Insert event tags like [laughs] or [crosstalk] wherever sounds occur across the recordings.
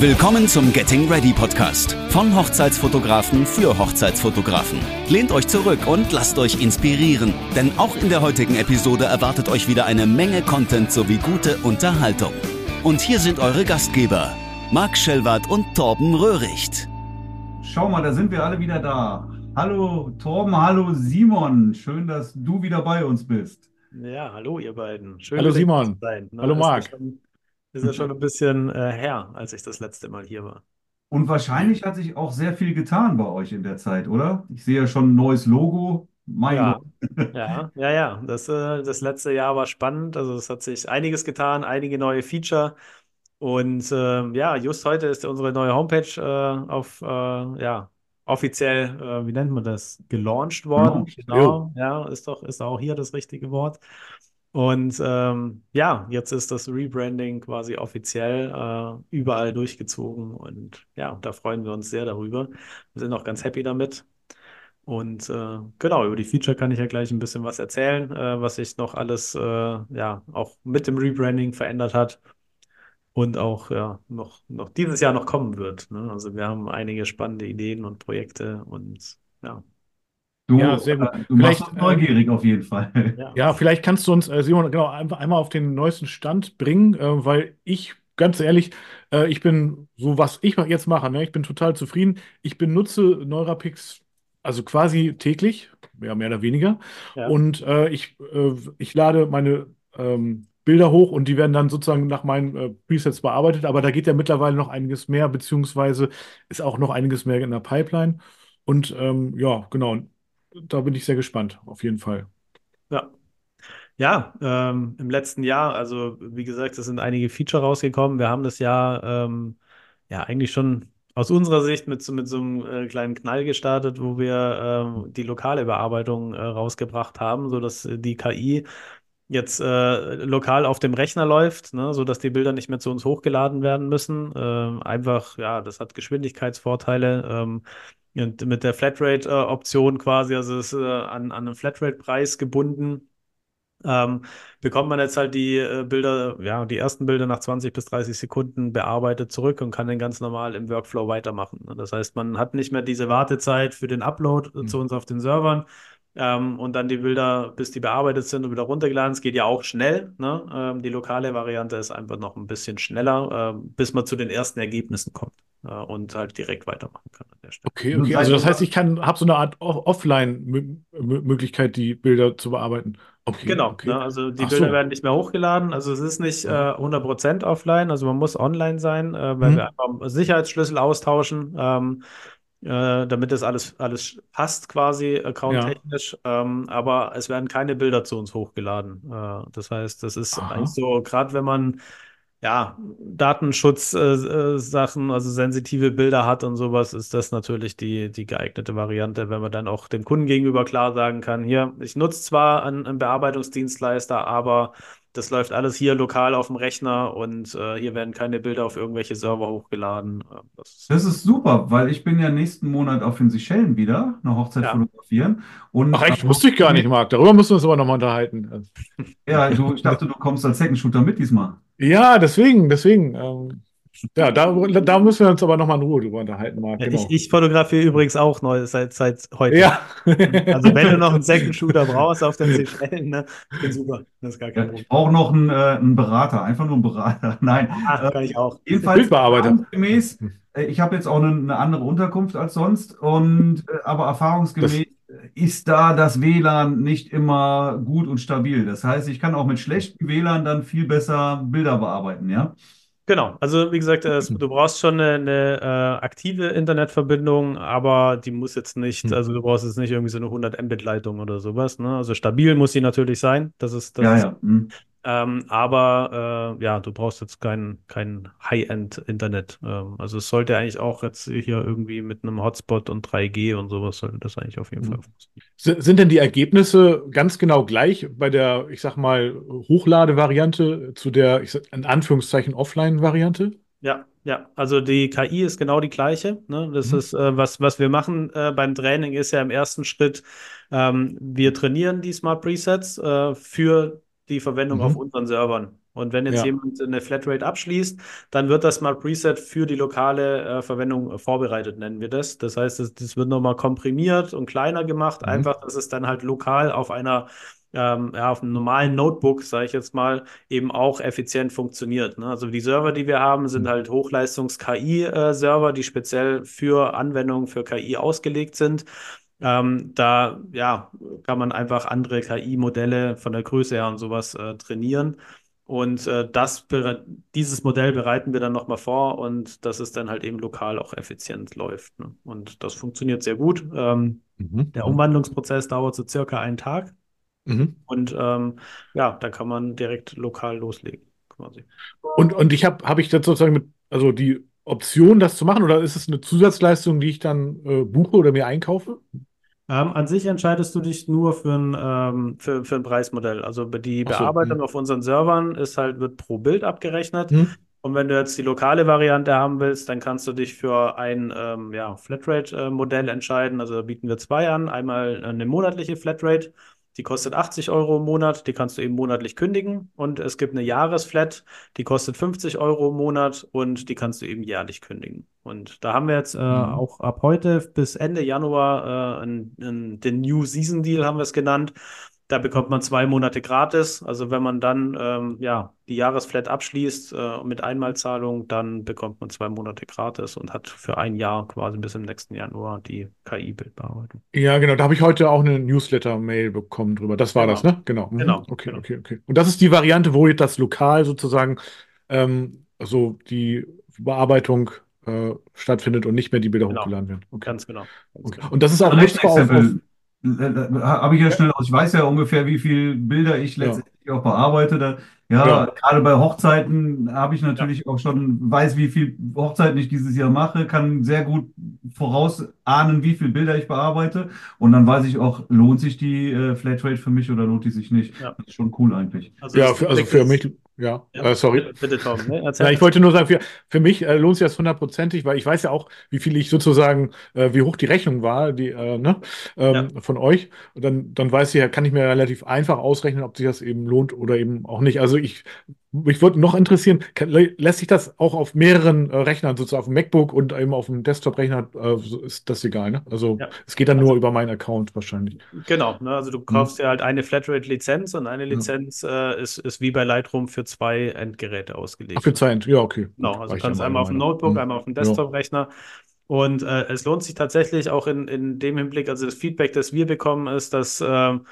Willkommen zum Getting Ready Podcast von Hochzeitsfotografen für Hochzeitsfotografen. Lehnt euch zurück und lasst euch inspirieren, denn auch in der heutigen Episode erwartet euch wieder eine Menge Content sowie gute Unterhaltung. Und hier sind eure Gastgeber, Marc Schellwart und Torben Röhricht. Schau mal, da sind wir alle wieder da. Hallo Torben, hallo Simon. Schön, dass du wieder bei uns bist. Ja, hallo ihr beiden. Schön, Hallo Simon. Hallo Marc. schon, ist ja schon ein bisschen äh, her, als ich das letzte Mal hier war. Und wahrscheinlich hat sich auch sehr viel getan bei euch in der Zeit, oder? Ich sehe ja schon ein neues Logo. Mein Ja, Gott. ja, ja, ja. Das, äh, das letzte Jahr war spannend. Also es hat sich einiges getan, einige neue Feature. Und ähm, ja, just heute ist unsere neue Homepage äh, auf, äh, ja, offiziell, äh, wie nennt man das, gelauncht worden. Gelauncht, Genau, ja, ist doch, ist auch hier das richtige Wort. Und ähm, ja, jetzt ist das Rebranding quasi offiziell äh, überall durchgezogen. Und ja, da freuen wir uns sehr darüber. Wir sind auch ganz happy damit. Und äh, genau, über die Feature kann ich ja gleich ein bisschen was erzählen, äh, was sich noch alles, äh, ja, auch mit dem Rebranding verändert hat und auch ja, noch, noch dieses Jahr noch kommen wird. Ne? Also wir haben einige spannende Ideen und Projekte und ja, Du, Ja, sehr gut. äh, du machst Vielleicht, uns neugierig auf jeden Fall. ja. Ja, vielleicht kannst du uns, äh, Simon, genau, einfach einmal auf den neuesten Stand bringen, äh, weil ich, ganz ehrlich, äh, ich bin, so was ich jetzt mache, ne, ich bin total zufrieden. Ich benutze Neurapix also quasi täglich, ja, mehr oder weniger. Ja. Und äh, ich, äh, ich lade meine ähm, Bilder hoch und die werden dann sozusagen nach meinen äh, Presets bearbeitet. Aber da geht ja mittlerweile noch einiges mehr, beziehungsweise ist auch noch einiges mehr in der Pipeline. Und ähm, ja, genau, da bin ich sehr gespannt, auf jeden Fall. Ja. Ja, ähm, im letzten Jahr, also wie gesagt, es sind einige Feature rausgekommen. Wir haben das Jahr ähm, ja eigentlich schon aus unserer Sicht mit, so- mit so einem äh, kleinen Knall gestartet, wo wir ähm, die lokale Bearbeitung äh, rausgebracht haben, sodass äh, die KI jetzt äh, lokal auf dem Rechner läuft, ne, sodass die Bilder nicht mehr zu uns hochgeladen werden müssen. Ähm, einfach, ja, das hat Geschwindigkeitsvorteile. Ähm, und mit der Flatrate-Option quasi, also es ist äh, an, an einen Flatrate-Preis gebunden ähm, bekommt man jetzt halt die äh, Bilder, ja, die ersten Bilder nach 20 bis 30 Sekunden bearbeitet zurück und kann dann ganz normal im Workflow weitermachen. ne? Das heißt, man hat nicht mehr diese Wartezeit für den Upload äh, zu uns auf den Servern. Ähm, und dann die Bilder, bis die bearbeitet sind und wieder runtergeladen. Es geht ja auch schnell. Ne? Ähm, die lokale Variante ist einfach noch ein bisschen schneller, ähm, bis man zu den ersten Ergebnissen kommt äh, und halt direkt weitermachen kann an der Stelle. Okay, Du okay. Also das heißt, ich kann, habe so eine Art Offline-Möglichkeit, die Bilder zu bearbeiten. Okay, Genau, okay. ne, also die Ach Bilder so. werden nicht mehr hochgeladen. Also es ist nicht äh, 100% offline, also man muss online sein, äh, weil Mhm. wir einfach Sicherheitsschlüssel austauschen, ähm, äh, damit das alles, alles passt quasi accounttechnisch. Ähm, aber es werden keine Bilder zu uns hochgeladen. Äh, das heißt, das ist Aha. eigentlich so, gerade wenn man ja, Datenschutzsachen, äh, äh, also sensitive Bilder hat und sowas, ist das natürlich die, die geeignete Variante, wenn man dann auch dem Kunden gegenüber klar sagen kann, hier, ich nutze zwar einen, einen Bearbeitungsdienstleister, aber das läuft alles hier lokal auf dem Rechner und äh, hier werden keine Bilder auf irgendwelche Server hochgeladen. Äh, Das ist, Das ist super, weil ich bin ja nächsten Monat auf den Seychellen wieder, eine Hochzeit Ja. fotografieren. Und Ach echt, wusste ich gar nicht, Marc. Darüber müssen wir uns aber nochmal unterhalten. Ja, du, ich dachte, du kommst als Second Shooter mit diesmal. Ja, deswegen, deswegen. Ähm, ja, da, da müssen wir uns aber nochmal in Ruhe drüber unterhalten, Marc. ja, Genau. ich, ich fotografiere übrigens auch neu seit, seit heute. Ja. [laughs] Also wenn du noch einen Second Shooter brauchst auf den Seychellen, ne, ich bin super, das ist gar Ja, kein Problem. ich brauche noch einen, äh, einen Berater, einfach nur einen Berater. [laughs] Nein, Ah, äh, kann ich auch. jedenfalls erfahrungsgemäß, äh, ich habe jetzt auch eine, eine andere Unterkunft als sonst, und, äh, aber erfahrungsgemäß ist da das WLAN nicht immer gut und stabil. Das heißt, ich kann auch mit schlechtem WLAN dann viel besser Bilder bearbeiten, ja? Genau, also wie gesagt, äh, es- [laughs] du brauchst schon eine, eine äh, aktive Internetverbindung, aber die muss jetzt nicht, Mhm. also du brauchst jetzt nicht irgendwie so eine 100 Mbit-Leitung oder sowas, ne? Also stabil muss sie natürlich sein, das ist, das Ja, ist, ja. Hm. ähm, aber äh, ja, du brauchst jetzt kein, kein High-End-Internet. Ähm, also es sollte eigentlich auch jetzt hier irgendwie mit einem Hotspot und 3G und sowas sollte das eigentlich auf jeden Mhm. Fall funktionieren. Sind denn die Ergebnisse ganz genau gleich bei der, ich sag mal, Hochlade-Variante zu der, ich sag, in Anführungszeichen, Offline-Variante? Ja, ja, also die KI ist genau die gleiche. Ne? Das Mhm. ist, äh, was, was wir machen äh, beim Training, ist ja im ersten Schritt, ähm, wir trainieren die Smart Presets äh, für die Verwendung Mhm. auf unseren Servern. Und wenn jetzt Ja. jemand eine Flatrate abschließt, dann wird das Smart Preset für die lokale äh, Verwendung äh, vorbereitet, nennen wir das. Das heißt, das, das wird nochmal komprimiert und kleiner gemacht, Mhm. einfach, dass es dann halt lokal auf einer ähm, ja, auf einem normalen Notebook, sage ich jetzt mal, eben auch effizient funktioniert. Ne? Also die Server, die wir haben, sind Mhm. halt Hochleistungs-KI-Server, die speziell für Anwendungen für KI ausgelegt sind. Ähm, da ja, kann man einfach andere KI-Modelle von der Größe her und sowas äh, trainieren. Und äh, das, dieses Modell bereiten wir dann nochmal vor und dass es dann halt eben lokal auch effizient läuft. Ne? Und das funktioniert sehr gut. Ähm, Mhm. der Umwandlungsprozess dauert so circa einen Tag. Mhm. Und ähm, ja, da kann man direkt lokal loslegen, quasi. Und, und ich habe habe ich das sozusagen mit, also die Option, das zu machen, oder ist es eine Zusatzleistung, die ich dann äh, buche oder mir einkaufe? Ähm, an sich entscheidest du dich nur für ein, ähm, für, für ein Preismodell. Also die so, Bearbeitung hm. auf unseren Servern ist halt, wird pro Bild abgerechnet. Hm? Und wenn du jetzt die lokale Variante haben willst, dann kannst du dich für ein ähm, ja, Flatrate-Modell entscheiden. Also da bieten wir zwei an. Einmal eine monatliche Flatrate, die kostet 80 Euro im Monat, die kannst du eben monatlich kündigen. Und es gibt eine Jahresflat, die kostet 50 Euro im Monat und die kannst du eben jährlich kündigen. Und da haben wir jetzt äh, Mhm. auch ab heute bis Ende Januar äh, ein, ein, den New Season Deal, haben wir es genannt. Da bekommt man zwei Monate gratis. Also wenn man dann ähm, ja, die Jahresflat abschließt äh, mit Einmalzahlung, dann bekommt man zwei Monate gratis und hat für ein Jahr quasi bis im nächsten Januar die KI-Bildbearbeitung. Ja, genau, da habe ich heute auch eine Newsletter-Mail bekommen drüber. Das war Genau. das, ne? Genau. Mhm. Genau, Okay, genau. okay, okay. Und das ist die Variante, wo jetzt das lokal sozusagen ähm, also die Bearbeitung äh, stattfindet und nicht mehr die Bilder Genau. hochgeladen werden. Okay. Ganz genau. Ganz Okay. genau. Und das ist auch nutzbar auf, auf habe ich ja schnell aus. Ich weiß ja ungefähr, wie viele Bilder ich Ja. letztendlich auch bearbeite. Da, ja, Ja. gerade bei Hochzeiten habe ich natürlich auch schon, weiß, wie viel Hochzeiten ich dieses Jahr mache, kann sehr gut vorausahnen, wie viele Bilder ich bearbeite. Und dann weiß ich auch, lohnt sich die äh, Flatrate für mich oder lohnt die sich nicht. Ja. Das ist schon cool eigentlich. Also ja, für, also für mich, ja, Ja, äh, sorry. Bitte, Tom, ne? Ja, ich wollte nur sagen, für, für mich äh, lohnt sich das hundertprozentig, weil ich weiß ja auch, wie viel ich sozusagen, äh, wie hoch die Rechnung war, die, äh, ne, ähm, von euch. Und dann, dann weiß ich ja, kann ich mir relativ einfach ausrechnen, ob sich das eben lohnt oder eben auch nicht. Also ich, mich würde noch interessieren, kann, lä- lässt sich das auch auf mehreren äh, Rechnern, sozusagen auf dem MacBook und eben auf dem Desktop-Rechner, äh, ist das egal, ne? Also Ja. es geht dann nur über meinen Account wahrscheinlich. Genau, ne? Also du kaufst dir halt eine Flatrate-Lizenz und eine Lizenz äh, ist, ist wie bei Lightroom für zwei Endgeräte ausgelegt. Ach, für Zeit, ja, okay. Genau, also du kannst ja einmal auf dem Notebook, Meinung. einmal auf dem Ja. Desktop-Rechner. Und äh, es lohnt sich tatsächlich auch in, in dem Hinblick, also das Feedback, das wir bekommen, ist, dass ähm,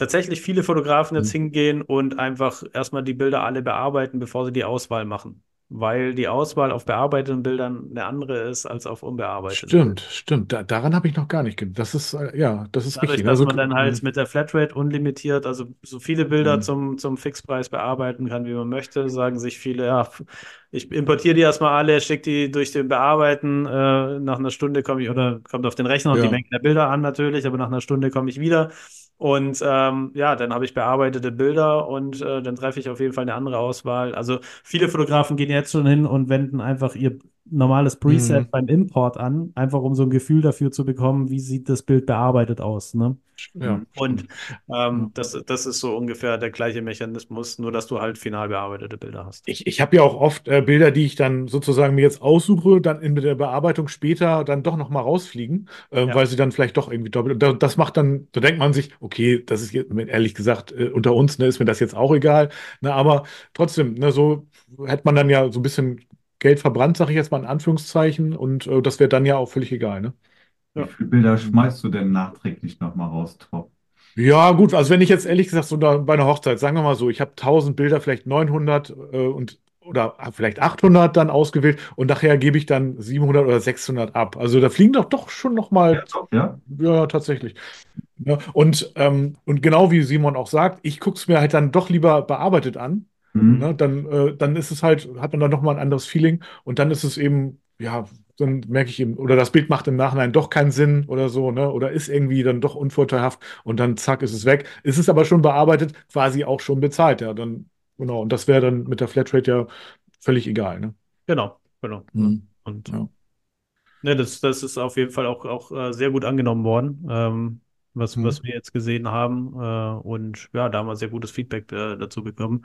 tatsächlich viele Fotografen jetzt Mhm. hingehen und einfach erstmal die Bilder alle bearbeiten, bevor sie die Auswahl machen. Weil die Auswahl auf bearbeiteten Bildern eine andere ist als auf unbearbeiteten. Stimmt, stimmt. Da, daran habe ich noch gar nicht gedacht. Das ist, äh, ja, das ist Dadurch, richtig. dass Also, man dann halt mit der Flatrate unlimitiert, also so viele Bilder Mhm. zum, zum Fixpreis bearbeiten kann, wie man möchte, sagen sich viele, ja, ich importiere die erstmal alle, schicke die durch den Bearbeiten, äh, nach einer Stunde komme ich, oder kommt auf den Rechner und Ja. die Menge der Bilder an natürlich, aber nach einer Stunde komme ich wieder. Und ähm, ja, dann habe ich bearbeitete Bilder und äh, dann treffe ich auf jeden Fall eine andere Auswahl. Also viele Fotografen gehen jetzt schon hin und wenden einfach ihr normales Preset Mhm. beim Import an, einfach um so ein Gefühl dafür zu bekommen, wie sieht das Bild bearbeitet aus. Ne? ja, Und stimmt. ähm, das, das ist so ungefähr der gleiche Mechanismus, nur dass du halt final bearbeitete Bilder hast. Ich, ich habe ja auch oft äh, Bilder, die ich dann sozusagen mir jetzt aussuche, dann in der Bearbeitung später dann doch nochmal rausfliegen, äh, Ja. weil sie dann vielleicht doch irgendwie doppelt. Da, das macht dann, da denkt man sich, okay, das ist jetzt, ehrlich gesagt, äh, unter uns, ne, ist mir das jetzt auch egal. Ne, aber trotzdem, ne, so hätte man dann ja so ein bisschen Geld verbrannt, sage ich jetzt mal in Anführungszeichen, und äh, das wäre dann ja auch völlig egal, ne? Wie viele Bilder schmeißt du denn nachträglich nochmal raus, Top? Ja, gut, also wenn ich jetzt ehrlich gesagt so da, bei einer Hochzeit, sagen wir mal so, ich habe 1000 Bilder, vielleicht 900 äh, und oder vielleicht 800 dann ausgewählt und nachher gebe ich dann 700 oder 600 ab. Also da fliegen doch doch schon noch mal, Top, ja? ja, tatsächlich. Ja, und, ähm, und genau wie Simon auch sagt, ich gucke es mir halt dann doch lieber bearbeitet an. Mhm. Ne? Dann, äh, dann ist es halt, hat man dann noch mal ein anderes Feeling und dann ist es eben, ja, dann merke ich eben, oder das Bild macht im Nachhinein doch keinen Sinn oder so, ne? Oder ist irgendwie dann doch unvorteilhaft und dann zack, ist es weg. Ist es aber schon bearbeitet, quasi auch schon bezahlt, ja. Dann, genau, und das wäre dann mit der Flatrate ja völlig egal, ne? Genau, genau. Mhm. Und Ja. ne, das, das ist auf jeden Fall auch, auch äh, sehr gut angenommen worden, ähm, was, Mhm. was wir jetzt gesehen haben. Äh, und ja, da haben wir sehr gutes Feedback äh, dazu bekommen.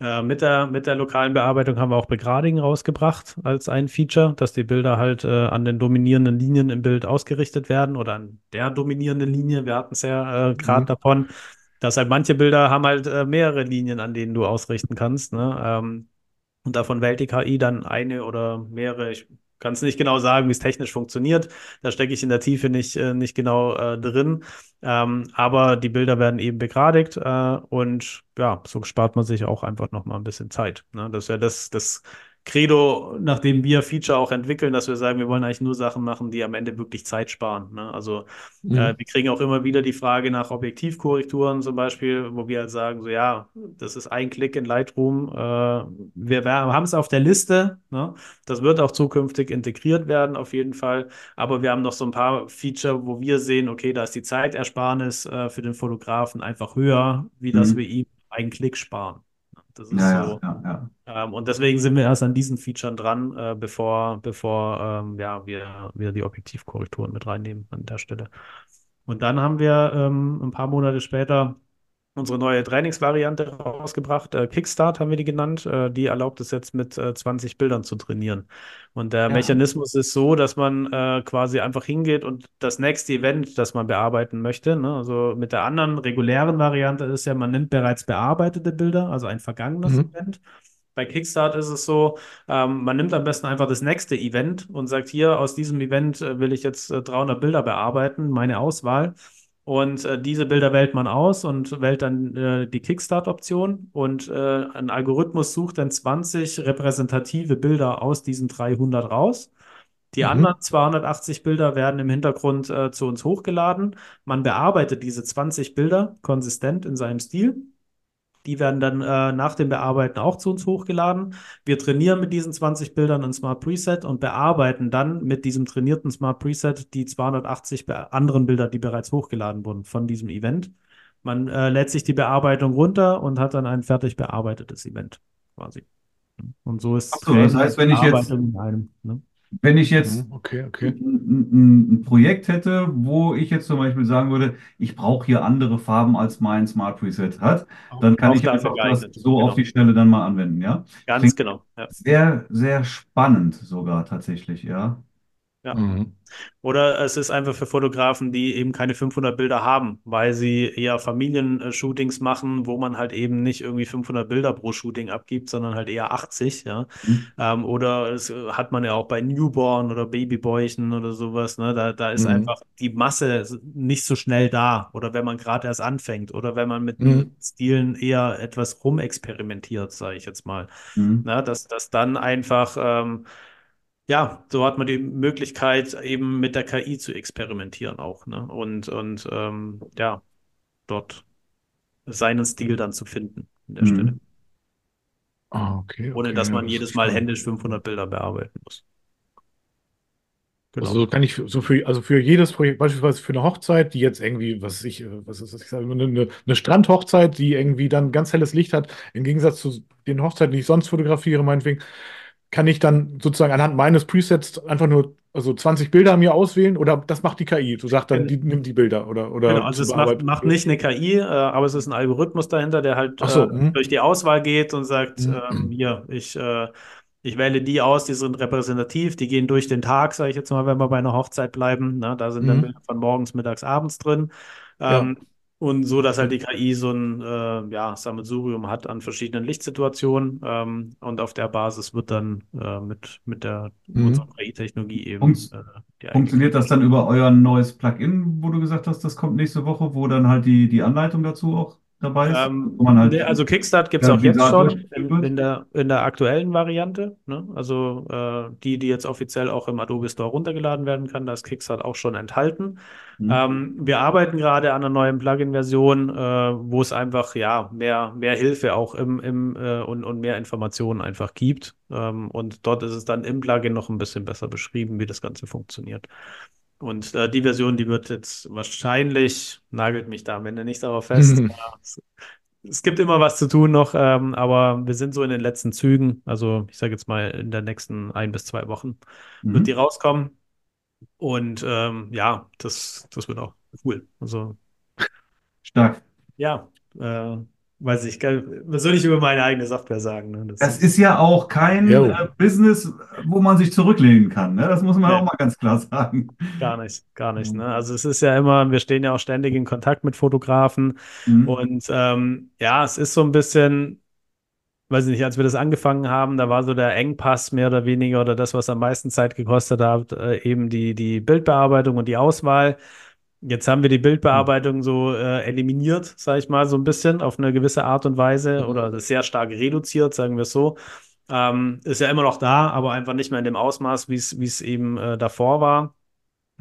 Äh, mit der, mit der lokalen Bearbeitung haben wir auch Begradigen rausgebracht als ein Feature, dass die Bilder halt äh, an den dominierenden Linien im Bild ausgerichtet werden oder an der dominierenden Linie. Wir hatten es ja äh, gerade Mhm. davon, dass halt manche Bilder haben halt äh, mehrere Linien, an denen du ausrichten kannst. Ne? Ähm, und davon wählt die KI dann eine oder mehrere. Ich kann es nicht genau sagen, wie es technisch funktioniert. Da stecke ich in der Tiefe nicht, äh, nicht genau äh, drin. Ähm, aber die Bilder werden eben begradigt äh, und ja, so spart man sich auch einfach nochmal ein bisschen Zeit. Ne? Das ja das, das Credo, nachdem wir Feature auch entwickeln, dass wir sagen, wir wollen eigentlich nur Sachen machen, die am Ende wirklich Zeit sparen. Ne? Also Mhm. äh, wir kriegen auch immer wieder die Frage nach Objektivkorrekturen zum Beispiel, wo wir halt sagen, so ja, das ist ein Klick in Lightroom. Äh, wir, wir haben es auf der Liste. Ne? Das wird auch zukünftig integriert werden, auf jeden Fall. Aber wir haben noch so ein paar Feature, wo wir sehen, okay, da ist die Zeitersparnis äh, für den Fotografen einfach höher, wie dass Mhm. wir ihm einen Klick sparen. Das ist Ja, so. ja, ja. Ähm, und deswegen sind wir erst an diesen Features dran, äh, bevor, bevor ähm, ja, wir, wir die Objektivkorrekturen mit reinnehmen an der Stelle. Und dann haben wir ähm, ein paar Monate später unsere neue Trainingsvariante rausgebracht. Äh, Kickstart haben wir die genannt. Äh, die erlaubt es jetzt mit äh, 20 Bildern zu trainieren. Und der Ja. Mechanismus ist so, dass man äh, quasi einfach hingeht und das nächste Event, das man bearbeiten möchte, ne? Also mit der anderen regulären Variante ist ja, man nimmt bereits bearbeitete Bilder, also ein vergangenes Mhm. Event. Bei Kickstart ist es so, ähm, man nimmt am besten einfach das nächste Event und sagt, hier aus diesem Event äh, will ich jetzt äh, 300 Bilder bearbeiten, meine Auswahl. Und äh, diese Bilder wählt man aus und wählt dann äh, die Kickstart-Option. Und äh, ein Algorithmus sucht dann 20 repräsentative Bilder aus diesen 300 raus. Die Mhm. anderen 280 Bilder werden im Hintergrund äh, zu uns hochgeladen. Man bearbeitet diese 20 Bilder konsistent in seinem Stil. Die werden dann äh, nach dem Bearbeiten auch zu uns hochgeladen. Wir trainieren mit diesen 20 Bildern ein Smart Preset und bearbeiten dann mit diesem trainierten Smart Preset die 280 be anderen Bilder, die bereits hochgeladen wurden von diesem Event. Man äh, lädt sich die Bearbeitung runter und hat dann ein fertig bearbeitetes Event quasi. Und so ist Ach so, das heißt, wenn ich jetzt- einem. Ne? Wenn ich jetzt Mhm. Okay, okay. ein, ein, Projekt hätte, wo ich jetzt zum Beispiel sagen würde, ich brauche hier andere Farben als mein Smart Preset hat, dann kann Auch ich einfach das so genau. auf die Schnelle dann mal anwenden, ja? Ganz Klingt- genau. Ja. Sehr, sehr spannend sogar tatsächlich, ja. Ja. Mhm. Oder es ist einfach für Fotografen, die eben keine 500 Bilder haben, weil sie eher Familienshootings machen, wo man halt eben nicht irgendwie 500 Bilder pro Shooting abgibt, sondern halt eher 80, ja. Mhm. Ähm, oder es äh, hat man ja auch bei Newborn oder Babybäuchen oder sowas, ne? Da, da ist Mhm. einfach die Masse nicht so schnell da. Oder wenn man gerade erst anfängt oder wenn man mit Mhm. Stilen eher etwas rumexperimentiert, sage ich jetzt mal. Mhm. Ne? Dass das dann einfach, ähm, ja, so hat man die Möglichkeit, eben mit der KI zu experimentieren auch, ne? Und, und ähm, ja, dort seinen Stil dann zu finden an der Mhm. Stelle. Ah, okay, Ohne okay, dass man das jedes Mal händisch 500 Bilder bearbeiten muss. Genau. Also kann ich so für, also für jedes Projekt, beispielsweise für eine Hochzeit, die jetzt irgendwie, was ich, äh, was ist das, ich sage, eine eine Strandhochzeit, die irgendwie dann ganz helles Licht hat, im Gegensatz zu den Hochzeiten, die ich sonst fotografiere, meinetwegen, kann ich dann sozusagen anhand meines Presets einfach nur also 20 Bilder mir auswählen oder das macht die KI? Du sagst dann, die nimmt die Bilder oder, oder Genau, also es macht, macht nicht eine KI, äh, aber es ist ein Algorithmus dahinter, der halt Ach so, äh, durch die Auswahl geht und sagt, Mhm. ähm, hier, ich, äh, ich wähle die aus, die sind repräsentativ, die gehen durch den Tag, sage ich jetzt mal, wenn wir bei einer Hochzeit bleiben. Ne? Da sind dann Mhm. Bilder von morgens, mittags, abends drin. Ja. Und so, dass halt die KI so ein äh, ja, Sammelsurium hat an verschiedenen Lichtsituationen. Ähm, und auf der Basis wird dann äh, mit, mit der Mhm. unserer KI-Technologie eben Funks- äh, Funktioniert das dann über euer neues Plugin, wo du gesagt hast, das kommt nächste Woche, wo dann halt die, die Anleitung dazu auch dabei ist? Ähm, Wo man halt also Kickstart gibt es auch jetzt schon in, in der, in der aktuellen Variante. Ne? Also äh, die, die jetzt offiziell auch im Adobe Store runtergeladen werden kann, da ist Kickstart auch schon enthalten. Mhm. Ähm, wir arbeiten gerade an einer neuen Plugin-Version, äh, wo es einfach ja mehr, mehr Hilfe auch im, im äh, und, und mehr Informationen einfach gibt. Ähm, und dort ist es dann im Plugin noch ein bisschen besser beschrieben, wie das Ganze funktioniert. Und äh, die Version, die wird jetzt wahrscheinlich, nagelt mich da am Ende nicht darauf fest. [laughs] Mhm. Es, es gibt immer was zu tun noch, ähm, aber wir sind so in den letzten Zügen. Also ich sage jetzt mal, in den nächsten ein bis zwei Wochen wird Mhm. die rauskommen. Und ähm, ja, das, das wird auch cool. Also Stark. ja, äh, weiß ich, was soll ich über meine eigene Software sagen? Ne? Das, das ist, ist, ja auch kein äh, Business, wo man sich zurücklehnen kann. Ne? Das muss man nee. auch mal ganz klar sagen. Gar nicht, gar nicht. Ne? Also es ist ja immer, wir stehen ja auch ständig in Kontakt mit Fotografen mhm. und ähm, ja, es ist so ein bisschen, weiß ich nicht, als wir das angefangen haben, da war so der Engpass mehr oder weniger oder das, was am meisten Zeit gekostet hat, äh, eben die, die Bildbearbeitung und die Auswahl. Jetzt haben wir die Bildbearbeitung so äh, eliminiert, sage ich mal, so ein bisschen auf eine gewisse Art und Weise oder sehr stark reduziert, sagen wir es so. Ähm, ist ja immer noch da, aber einfach nicht mehr in dem Ausmaß, wie es eben äh, davor war.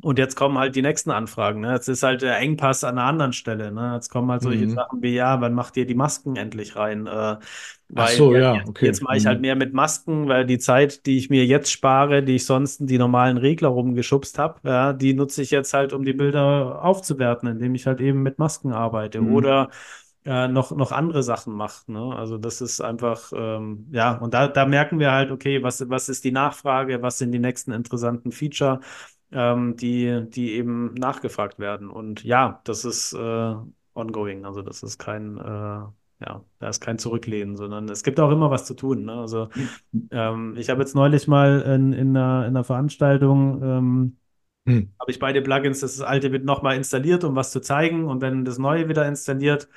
Und jetzt kommen halt die nächsten Anfragen. Ne? Jetzt ist halt der Engpass an einer anderen Stelle. Ne? Jetzt kommen halt solche mhm. Sachen wie, ja, wann macht ihr die Masken endlich rein? Äh, weil Ach so, ja, okay. Jetzt mache ich halt mhm. mehr mit Masken, weil die Zeit, die ich mir jetzt spare, die ich sonst in die normalen Regler rumgeschubst habe, ja, die nutze ich jetzt halt, um die Bilder aufzuwerten, indem ich halt eben mit Masken arbeite mhm. oder äh, noch, noch andere Sachen mache. Ne? Also das ist einfach, ähm, ja, und da, da merken wir halt, okay, was, was ist die Nachfrage, was sind die nächsten interessanten Feature, ähm, die, die eben nachgefragt werden. Und ja, das ist äh, ongoing, also das ist kein äh, ja, da ist kein Zurücklehnen, sondern es gibt auch immer was zu tun. Ne? Also ähm, ich habe jetzt neulich mal in, in, einer, in einer Veranstaltung ähm, hm. habe ich beide Plugins, das alte wird nochmal installiert, um was zu zeigen und dann das neue wieder installiert.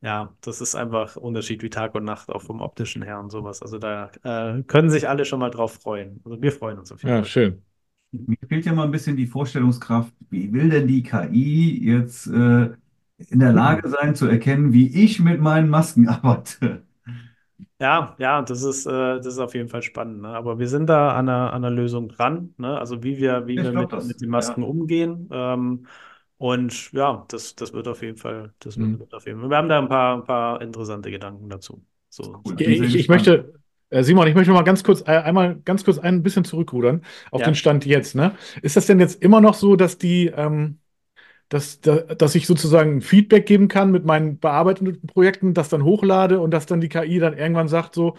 Ja, das ist einfach Unterschied wie Tag und Nacht, auch vom optischen her und sowas. Also da äh, können sich alle schon mal drauf freuen. Also wir freuen uns auf jeden Fall. Ja, schön. Mir fehlt ja mal ein bisschen die Vorstellungskraft, wie will denn die KI jetzt äh, in der Lage sein zu erkennen, wie ich mit meinen Masken [laughs] arbeite. Ja, ja, das ist, äh, das ist auf jeden Fall spannend. Ne? Aber wir sind da an einer, an einer Lösung dran, ne? Also wie wir, wie wir mit, das, mit den Masken ja. umgehen. Ähm, und ja, das, das wird auf jeden Fall, das mhm. wird auf jeden Fall. Wir haben da ein paar, ein paar interessante Gedanken dazu. So, cool. ich, ich, ich möchte, Simon, ich möchte mal ganz kurz, äh, einmal ganz kurz ein bisschen zurückrudern auf ja. den Stand jetzt. Ne? Ist das denn jetzt immer noch so, dass die, ähm, dass, dass ich sozusagen Feedback geben kann mit meinen bearbeiteten Projekten, das dann hochlade und dass dann die KI dann irgendwann sagt so,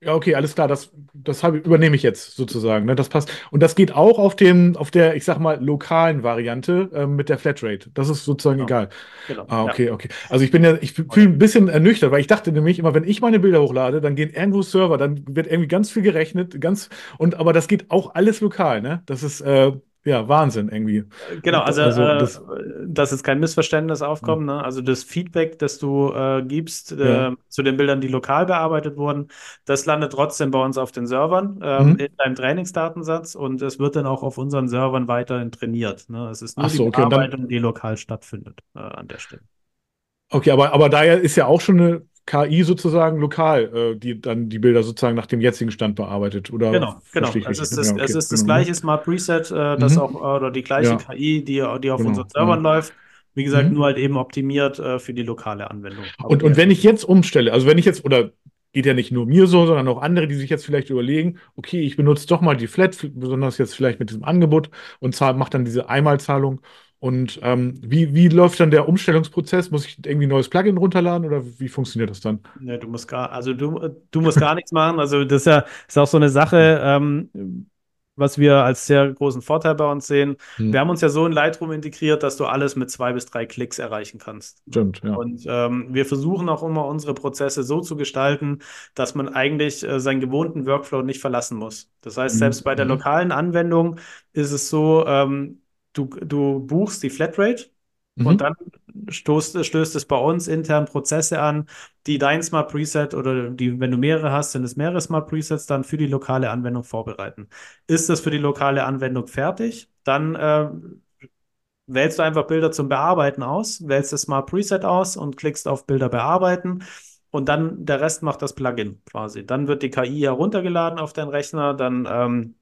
ja, okay, alles klar, das, das habe, übernehme ich jetzt sozusagen. Ne? Das passt. Und das geht auch auf dem, auf der, ich sag mal, lokalen Variante äh, mit der Flatrate. Das ist sozusagen genau. egal. Genau. Ah, okay, ja. okay. Also ich bin ja, ich fühle ein bisschen ernüchtert, weil ich dachte nämlich immer, wenn ich meine Bilder hochlade, dann gehen irgendwo Server, dann wird irgendwie ganz viel gerechnet, ganz, und aber das geht auch alles lokal, ne? Das ist, äh, ja, Wahnsinn irgendwie. Genau, also, also äh, das, dass jetzt kein Missverständnis aufkommt. Ne? Also das Feedback, das du äh, gibst ja. äh, zu den Bildern, die lokal bearbeitet wurden, das landet trotzdem bei uns auf den Servern ähm, mhm. in deinem Trainingsdatensatz und es wird dann auch auf unseren Servern weiterhin trainiert. Ne? Es ist nur so, die okay, Bearbeitung, dann, die lokal stattfindet äh, an der Stelle. Okay, aber, aber da ist ja auch schon eine KI sozusagen lokal, äh, die dann die Bilder sozusagen nach dem jetzigen Stand bearbeitet, oder? Genau, genau. Es ist, das, ja, okay. es ist das genau. gleiche Smart Preset, äh, das mhm. auch, oder die gleiche ja. KI, die, die auf genau. unseren Servern ja. läuft. Wie gesagt, mhm. nur halt eben optimiert äh, für die lokale Anwendung. Und, und wenn ich jetzt umstelle, also wenn ich jetzt, oder geht ja nicht nur mir so, sondern auch andere, die sich jetzt vielleicht überlegen, okay, ich benutze doch mal die Flat, besonders jetzt vielleicht mit diesem Angebot und mache dann diese Einmalzahlung und ähm, wie, wie läuft dann der Umstellungsprozess? Muss ich irgendwie ein neues Plugin runterladen oder wie funktioniert das dann? Ne, du musst gar, also du, du musst [laughs] gar nichts machen. Also das ist ja ist auch so eine Sache, ähm, was wir als sehr großen Vorteil bei uns sehen. Hm. Wir haben uns ja so in Lightroom integriert, dass du alles mit zwei bis drei Klicks erreichen kannst. Stimmt, ja. Und ähm, wir versuchen auch immer unsere Prozesse so zu gestalten, dass man eigentlich äh, seinen gewohnten Workflow nicht verlassen muss. Das heißt, hm. selbst bei der hm. lokalen Anwendung ist es so, ähm, du, du buchst die Flatrate mhm. und dann stoßt, stößt es bei uns intern Prozesse an, die dein Smart Preset oder die, wenn du mehrere hast, sind es mehrere Smart Presets, dann für die lokale Anwendung vorbereiten. Ist das für die lokale Anwendung fertig, dann äh, wählst du einfach Bilder zum Bearbeiten aus, wählst das Smart Preset aus und klickst auf Bilder bearbeiten. Und dann der Rest macht das Plugin quasi. Dann wird die KI heruntergeladen auf deinen Rechner, dann ähm,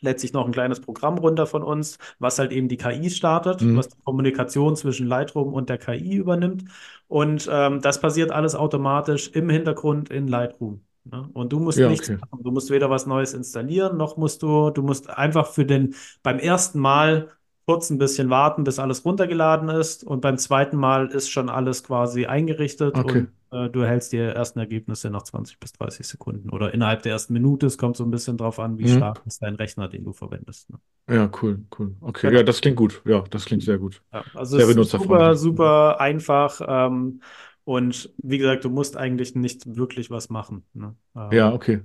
lädt sich noch ein kleines Programm runter von uns, was halt eben die KI startet, mhm. was die Kommunikation zwischen Lightroom und der KI übernimmt. Und ähm, das passiert alles automatisch im Hintergrund in Lightroom. Ne? Und du musst ja, nichts okay. machen. Du musst weder was Neues installieren, noch musst du, du musst einfach für den beim ersten Mal kurz ein bisschen warten, bis alles runtergeladen ist. Und beim zweiten Mal ist schon alles quasi eingerichtet okay. und du erhältst die ersten Ergebnisse nach 20 bis 30 Sekunden oder innerhalb der ersten Minute. Es kommt so ein bisschen drauf an, wie mhm. stark ist dein Rechner, den du verwendest. Ne? Ja, cool, cool. Okay, genau. ja, das klingt gut. Ja, das klingt sehr gut. Ja, also sehr ist super, super einfach ähm, Und wie gesagt, du musst eigentlich nicht wirklich was machen. Ne? Ähm, Ja, okay.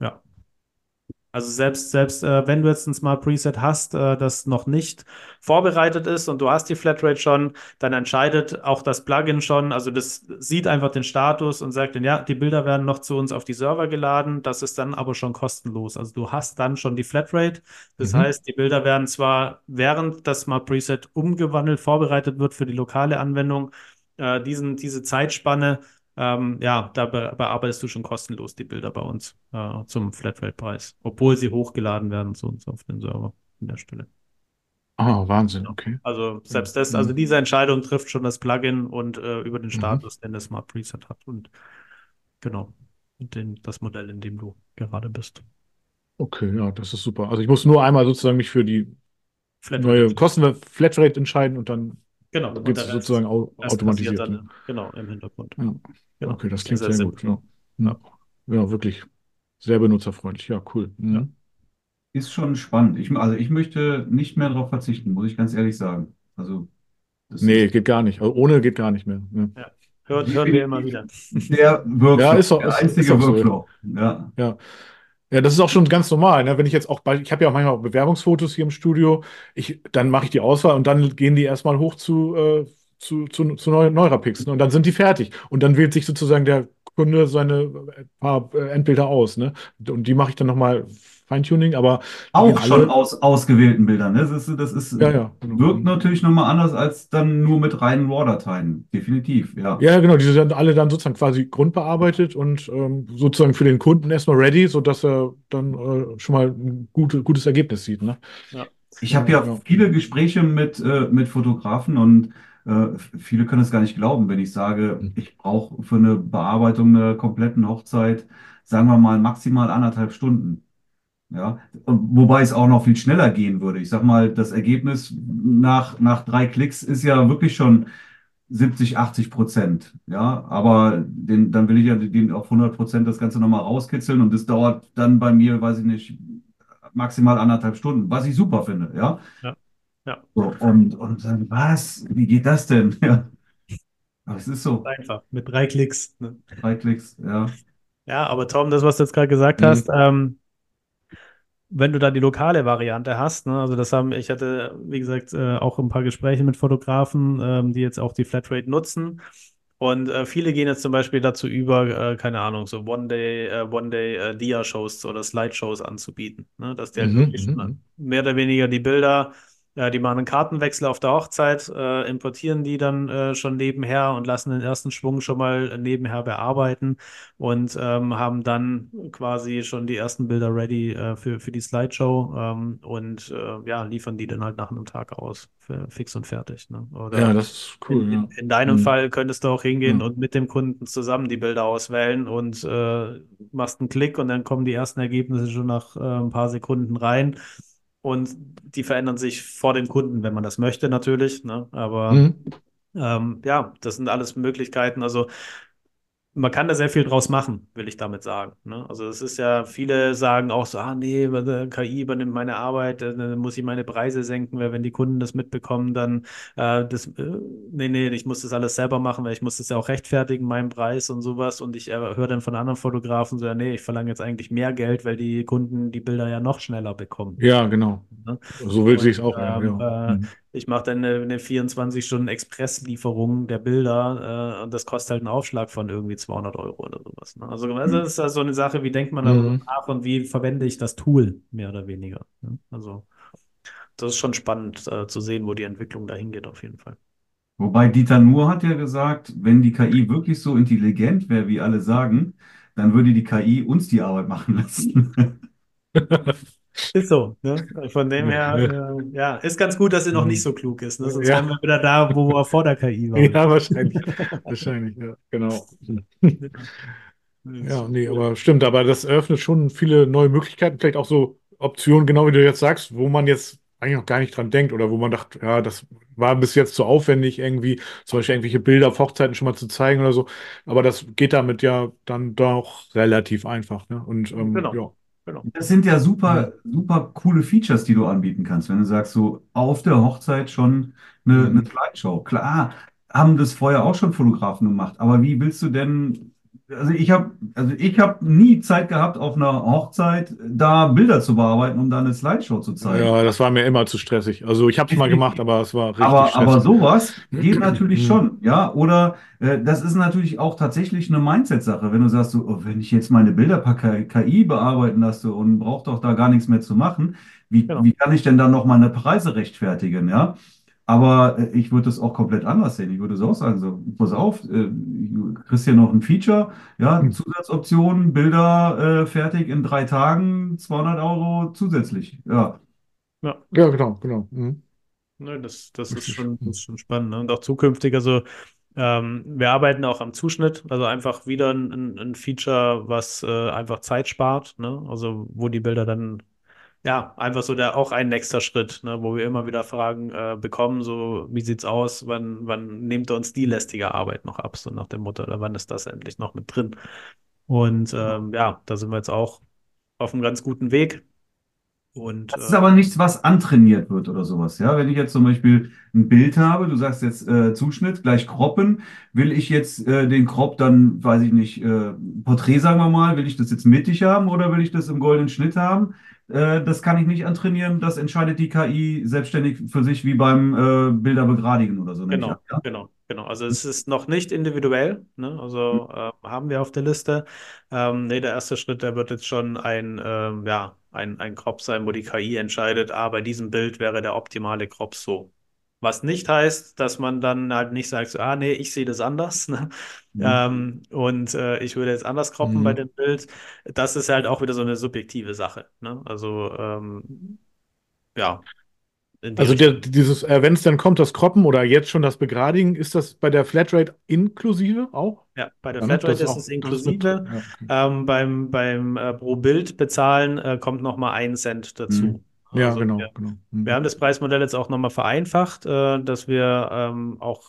ja. Also selbst, selbst äh, wenn du jetzt ein Smart Preset hast, äh, das noch nicht vorbereitet ist und du hast die Flatrate schon, dann entscheidet auch das Plugin schon, also das sieht einfach den Status und sagt dann, ja, die Bilder werden noch zu uns auf die Server geladen, das ist dann aber schon kostenlos. Also du hast dann schon die Flatrate. Das Mhm. heißt, die Bilder werden zwar während das Smart Preset umgewandelt, vorbereitet wird für die lokale Anwendung, äh, diesen, diese Zeitspanne ähm, ja, da be bearbeitest du schon kostenlos die Bilder bei uns äh, zum Flatrate-Preis, obwohl sie hochgeladen werden zu uns auf den Server an der Stelle. Ah, Wahnsinn, okay. Also selbst das, also Mhm. diese Entscheidung trifft schon das Plugin und äh, über den Mhm. Status, den das Smart Preset hat und genau, und den, das Modell, in dem du gerade bist. Okay, ja, das ist super. Also ich muss nur einmal sozusagen mich für die Flatrate. neue Kosten-Flatrate entscheiden und dann Genau, und geht es sozusagen automatisiert. dann, ne? genau, im Hintergrund. Ja. Genau. Okay, das klingt Sehr, sehr, gut. simpel. Ja. Ja. ja, wirklich sehr benutzerfreundlich. Ja, cool. Mhm. Ja. Ist schon spannend. Ich, also ich möchte nicht mehr darauf verzichten, muss ich ganz ehrlich sagen. Also das Nee, geht gar nicht. Also ohne geht gar nicht mehr. Ne? Hört, hören wir immer wieder. der Workflow, Ja, ist doch- der ist- einzige ist auch so, ja. Workflow. Ja. Ja, das ist auch schon ganz normal. Ne? Wenn ich jetzt auch bei, ich habe ja auch manchmal auch Bewerbungsfotos hier im Studio, ich, dann mache ich die Auswahl und dann gehen die erstmal hoch zu, äh, zu, zu, zu Neu Neurapix ne? und dann sind die fertig. Und dann wählt sich sozusagen der Kunde seine äh, paar äh, Endbilder aus. Ne? Und die mache ich dann nochmal Feintuning, aber Auch schon aus ausgewählten Bildern. Ne? Das ist, das ist, Ja, ja. wirkt natürlich nochmal anders als dann nur mit reinen RAW-Dateien. Definitiv, ja. Ja, genau, die sind alle dann sozusagen quasi grundbearbeitet und ähm, sozusagen für den Kunden erstmal ready, sodass er dann äh, schon mal ein gute, gutes Ergebnis sieht. Ne? Ich habe ja Ja. viele Gespräche mit, äh, mit Fotografen und äh, viele können es gar nicht glauben, wenn ich sage, Mhm. ich brauche für eine Bearbeitung einer kompletten Hochzeit, sagen wir mal, maximal anderthalb Stunden. Ja, wobei es auch noch viel schneller gehen würde. Ich sag mal, das Ergebnis nach, nach drei Klicks ist ja wirklich schon 70, 80 Prozent. Ja, aber den, dann will ich ja den auf 100 Prozent das Ganze nochmal rauskitzeln und das dauert dann bei mir, weiß ich nicht, maximal anderthalb Stunden, was ich super finde. Ja. Ja. Ja. So, und, und dann, was? Wie geht das denn? [laughs] Ja. Aber es ist so, Einfach mit drei Klicks. Ne? drei Klicks, ja. Ja, aber Tom, das, was du jetzt gerade gesagt Mhm. hast, ähm, wenn du da die lokale Variante hast, ne, also das haben, ich hatte, wie gesagt, äh, auch ein paar Gespräche mit Fotografen, ähm, die jetzt auch die Flatrate nutzen. Und äh, viele gehen jetzt zum Beispiel dazu über, äh, keine Ahnung, so One-Day, äh, One-Day äh, Dia-Shows oder Slideshows anzubieten. Ne? Dass die halt Mhm, wirklich schon mhm. mehr oder weniger die Bilder, äh, die machen einen Kartenwechsel auf der Hochzeit, äh, importieren die dann äh, schon nebenher und lassen den ersten Schwung schon mal nebenher bearbeiten und ähm, haben dann quasi schon die ersten Bilder ready äh, für, für die Slideshow ähm, und äh, ja, liefern die dann halt nach einem Tag aus, fix und fertig. Ne? Oder Ja, das ist cool. in, ja. in, in deinem Mhm. Fall könntest du auch hingehen Mhm. und mit dem Kunden zusammen die Bilder auswählen und äh, machst einen Klick und dann kommen die ersten Ergebnisse schon nach äh, ein paar Sekunden rein. Und die verändern sich vor dem Kunden, wenn man das möchte, natürlich. Ne? Aber Mhm. ähm, ja, das sind alles Möglichkeiten. Also man kann da sehr viel draus machen, will ich damit sagen. Ne? Also es ist ja, viele sagen auch so, ah nee, KI übernimmt meine Arbeit, äh, dann muss ich meine Preise senken, weil wenn die Kunden das mitbekommen, dann äh, das, äh, nee, nee, ich muss das alles selber machen, weil ich muss das ja auch rechtfertigen, meinen Preis und sowas. Und ich äh, höre dann von anderen Fotografen so, ja, nee, ich verlange jetzt eigentlich mehr Geld, weil die Kunden die Bilder ja noch schneller bekommen. Ja, genau. Ne? So will Und, sich auch. ja, ähm, ja. äh, Mhm. Ich mache dann eine, eine 24-Stunden-Expresslieferung der Bilder äh, und das kostet halt einen Aufschlag von irgendwie 200 Euro oder sowas. Ne? Also, also das ist ja so eine Sache, wie denkt man darüber Mhm. nach und wie verwende ich das Tool, mehr oder weniger. Ne? Also das ist schon spannend äh, zu sehen, wo die Entwicklung dahin geht, auf jeden Fall. Wobei Dieter Nuhr hat ja gesagt, wenn die KI wirklich so intelligent wäre, wie alle sagen, dann würde die KI uns die Arbeit machen lassen. [laughs] Ist so, ne? Von dem her, äh, ja, ist ganz gut, dass sie noch nicht so klug ist, ne? Sonst Ja. wären wir wieder da, wo wir vor der KI waren. Ja, wahrscheinlich. Wahrscheinlich, ja, genau. Ja, nee, aber stimmt, aber das eröffnet schon viele neue Möglichkeiten, vielleicht auch so Optionen, genau wie du jetzt sagst, wo man jetzt eigentlich noch gar nicht dran denkt oder wo man dachte, ja, das war bis jetzt zu aufwendig, irgendwie zum Beispiel irgendwelche Bilder auf Hochzeiten schon mal zu zeigen oder so. Aber das geht damit ja dann doch relativ einfach, ne? Und ähm, Genau. ja. Genau. Das sind ja super, super coole Features, die du anbieten kannst, wenn du sagst, so auf der Hochzeit schon eine, Mhm. eine Slideshow. Klar, haben das vorher auch schon Fotografen gemacht. Aber wie willst du denn, also ich habe, also ich habe nie Zeit gehabt, auf einer Hochzeit da Bilder zu bearbeiten, um da eine Slideshow zu zeigen. Ja, das war mir immer zu stressig. Also ich habe es mal gemacht, aber es war richtig Aber, aber stressig. sowas geht natürlich Mhm. schon, ja. Oder äh, das ist natürlich auch tatsächlich eine Mindset-Sache. Wenn du sagst, so, oh, wenn ich jetzt meine Bilder per KI bearbeiten lasse und brauche doch da gar nichts mehr zu machen, wie, Genau. wie kann ich denn dann noch meine Preise rechtfertigen, ja? Aber äh, ich würde das auch komplett anders sehen. Ich würde es auch sagen, so, pass auf, äh, du kriegst hier noch ein Feature, ja, Hm. Zusatzoptionen, Bilder äh, fertig in drei Tagen, 200 Euro zusätzlich, ja. Ja. Ja, genau, genau. Mhm. Ne, das, das ist schon, das ist schon spannend. Ne? Und auch zukünftig, also ähm, wir arbeiten auch am Zuschnitt, also einfach wieder ein, ein, ein Feature, was äh, einfach Zeit spart, ne? Also wo die Bilder dann, ja, einfach so der auch ein nächster Schritt, ne? Wo wir immer wieder Fragen äh, bekommen, so wie sieht's aus, wann, wann nehmt ihr uns die lästige Arbeit noch ab, so nach dem Motto, oder wann ist das endlich noch mit drin? Und ähm, ja, da sind wir jetzt auch auf einem ganz guten Weg. Und Das ist äh, aber nichts, was antrainiert wird oder sowas. Ja, wenn ich jetzt zum Beispiel ein Bild habe, du sagst jetzt äh, Zuschnitt, gleich croppen, will ich jetzt äh, den Crop dann, weiß ich nicht, äh, Porträt sagen wir mal, will ich das jetzt mittig haben oder will ich das im goldenen Schnitt haben? Äh, das kann ich nicht antrainieren, das entscheidet die KI selbstständig für sich, wie beim äh, Bilder begradigen oder so. Genau, ja? genau, genau. Also es ist noch nicht individuell, ne? Also äh, haben wir auf der Liste. Ähm, nee, der erste Schritt, der wird jetzt schon ein, ähm, ja, ein, ein Crop sein, wo die KI entscheidet, ah, bei diesem Bild wäre der optimale Crop so. Was nicht heißt, dass man dann halt nicht sagt, so, ah, nee, ich sehe das anders, [laughs] ne? Mhm. Ähm, und äh, ich würde jetzt anders croppen bei Mhm. dem Bild. Das ist halt auch wieder so eine subjektive Sache, ne? Also ähm, ja, die Also der, dieses, äh, wenn es dann kommt, das Croppen oder jetzt schon das Begradigen, ist das bei der Flatrate inklusive auch? Ja, bei der Ja, ne? Flatrate Das ist auch, es das ist mit, inklusive. ja. Ähm, beim beim äh, pro Bild bezahlen äh, kommt nochmal ein Cent dazu. Mhm. Ja, Also genau, wir, genau. wir Mhm. haben das Preismodell jetzt auch nochmal vereinfacht, äh, dass wir ähm, auch,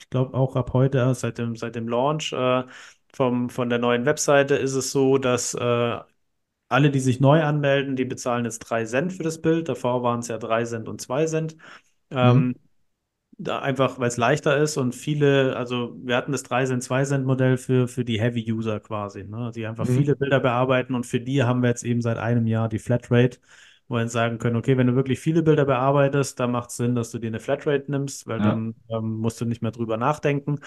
ich glaube auch ab heute, äh, seit dem, seit dem Launch äh, vom, von der neuen Webseite ist es so, dass äh, alle, die sich neu anmelden, die bezahlen jetzt 3 Cent für das Bild. Davor waren es ja 3 Cent und 2 Cent. Mhm. Ähm, da einfach, weil es leichter ist und viele, also wir hatten das 3 Cent, 2 Cent Modell für, für die Heavy-User quasi, ne? Die einfach Mhm. viele Bilder bearbeiten und für die haben wir jetzt eben seit einem Jahr die Flatrate, wo wir dann sagen können, okay, wenn du wirklich viele Bilder bearbeitest, dann macht es Sinn, dass du dir eine Flatrate nimmst, weil Ja. dann ähm, musst du nicht mehr drüber nachdenken.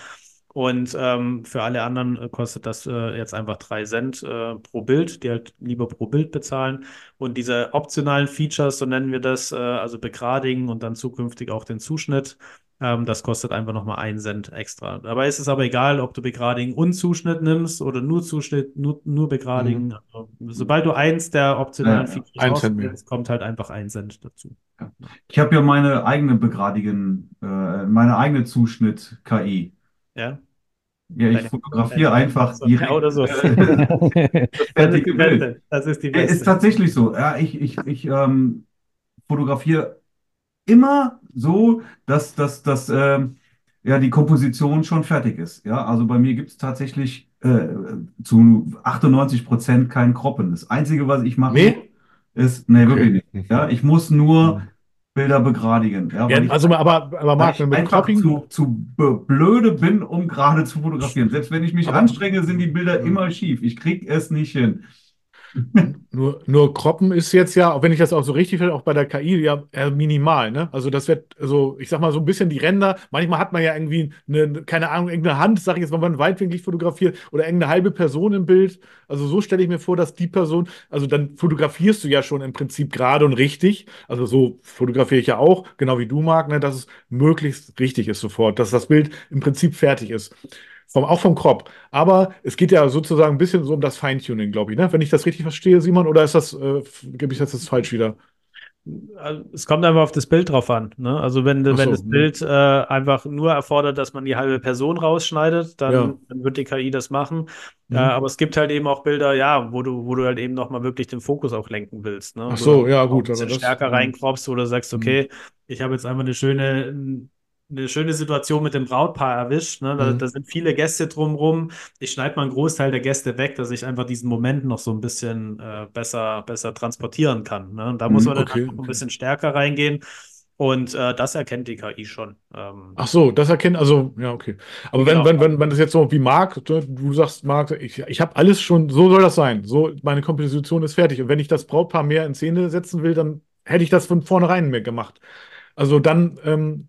Und ähm, für alle anderen äh, kostet das äh, jetzt einfach 3 Cent äh, pro Bild, die halt lieber pro Bild bezahlen. Und diese optionalen Features, so nennen wir das, äh, also begradigen und dann zukünftig auch den Zuschnitt, ähm, das kostet einfach nochmal 1 Cent extra. Dabei ist es aber egal, ob du begradigen und Zuschnitt nimmst oder nur Zuschnitt, nur, nur begradigen. Mhm. Also, sobald du eins der optionalen Ja, ja. Features auswählst, kommt halt einfach 1 Cent dazu. Ich habe ja meine eigene Begradigen, äh, meine eigene Zuschnitt-KI. Ja, Ja, ich fotografiere einfach so, direkt oder so. [laughs] das [laughs] Das ist fertige die Bild. beste. Das ist die Ja, Ist beste. tatsächlich so. Ja, ich, ich, ich ähm, fotografiere immer so, dass, dass, dass ähm, ja, die Komposition schon fertig ist. Ja, also bei mir gibt es tatsächlich äh, zu 98 Prozent kein Kroppen. Das Einzige, was ich mache, Nee? ist, nee, Okay. wirklich nicht. Ja, ich muss nur Bilder begradigen. Ja, Ja, ich, also, aber, aber Marc, ich mit einfach Cropping, zu, zu blöde bin, um gerade zu fotografieren. Selbst wenn ich mich Aber- anstrenge, sind die Bilder Mhm. immer schief. Ich krieg es nicht hin. Nur, nur Croppen ist jetzt ja, auch wenn ich das auch so richtig will, auch bei der KI ja eher minimal, ne? Also das wird, also ich sag mal so ein bisschen die Ränder, manchmal hat man ja irgendwie eine, keine Ahnung, irgendeine Hand, sag ich jetzt wenn man weitwinklig fotografiert oder irgendeine halbe Person im Bild. Also so stelle ich mir vor, dass die Person, also dann fotografierst du ja schon im Prinzip gerade und richtig. Also so fotografiere ich ja auch, genau wie du, Marc, ne, dass es möglichst richtig ist sofort, dass das Bild im Prinzip fertig ist. Vom, auch vom Crop. Aber es geht ja sozusagen ein bisschen so um das Feintuning, glaube ich, ne? Wenn ich das richtig verstehe, Simon, oder ist das, äh, gebe ich das jetzt falsch wieder? Also, Es kommt einfach auf das Bild drauf an. Ne? Also wenn, Ach wenn so, das hm. Bild äh, einfach nur erfordert, dass man die halbe Person rausschneidet, dann, Ja. dann wird die KI das machen. Mhm. Äh, aber es gibt halt eben auch Bilder, ja, wo du, wo du halt eben nochmal wirklich den Fokus auch lenken willst. Ne? Ach so, ja, gut, ein bisschen aber das- stärker mhm. reinkropfst, wo du sagst, okay, ich habe jetzt einfach eine schöne, eine schöne Situation mit dem Brautpaar erwischt. Ne? Da, Mhm. da sind viele Gäste drumrum. Ich schneide mal einen Großteil der Gäste weg, dass ich einfach diesen Moment noch so ein bisschen äh, besser, besser transportieren kann. Ne? Und da muss Mhm, man dann okay, ein okay. bisschen stärker reingehen. Und äh, das erkennt die KI schon. Ähm, Ach so, das erkennt, also, ja, okay. Aber wenn, Genau. wenn, wenn, wenn das jetzt so wie Marc, du, du sagst, Marc, ich, ich habe alles schon, so soll das sein. So, meine Komposition ist fertig. Und wenn ich das Brautpaar mehr in Szene setzen will, dann hätte ich das von vornherein mehr gemacht. Also dann ähm, äh,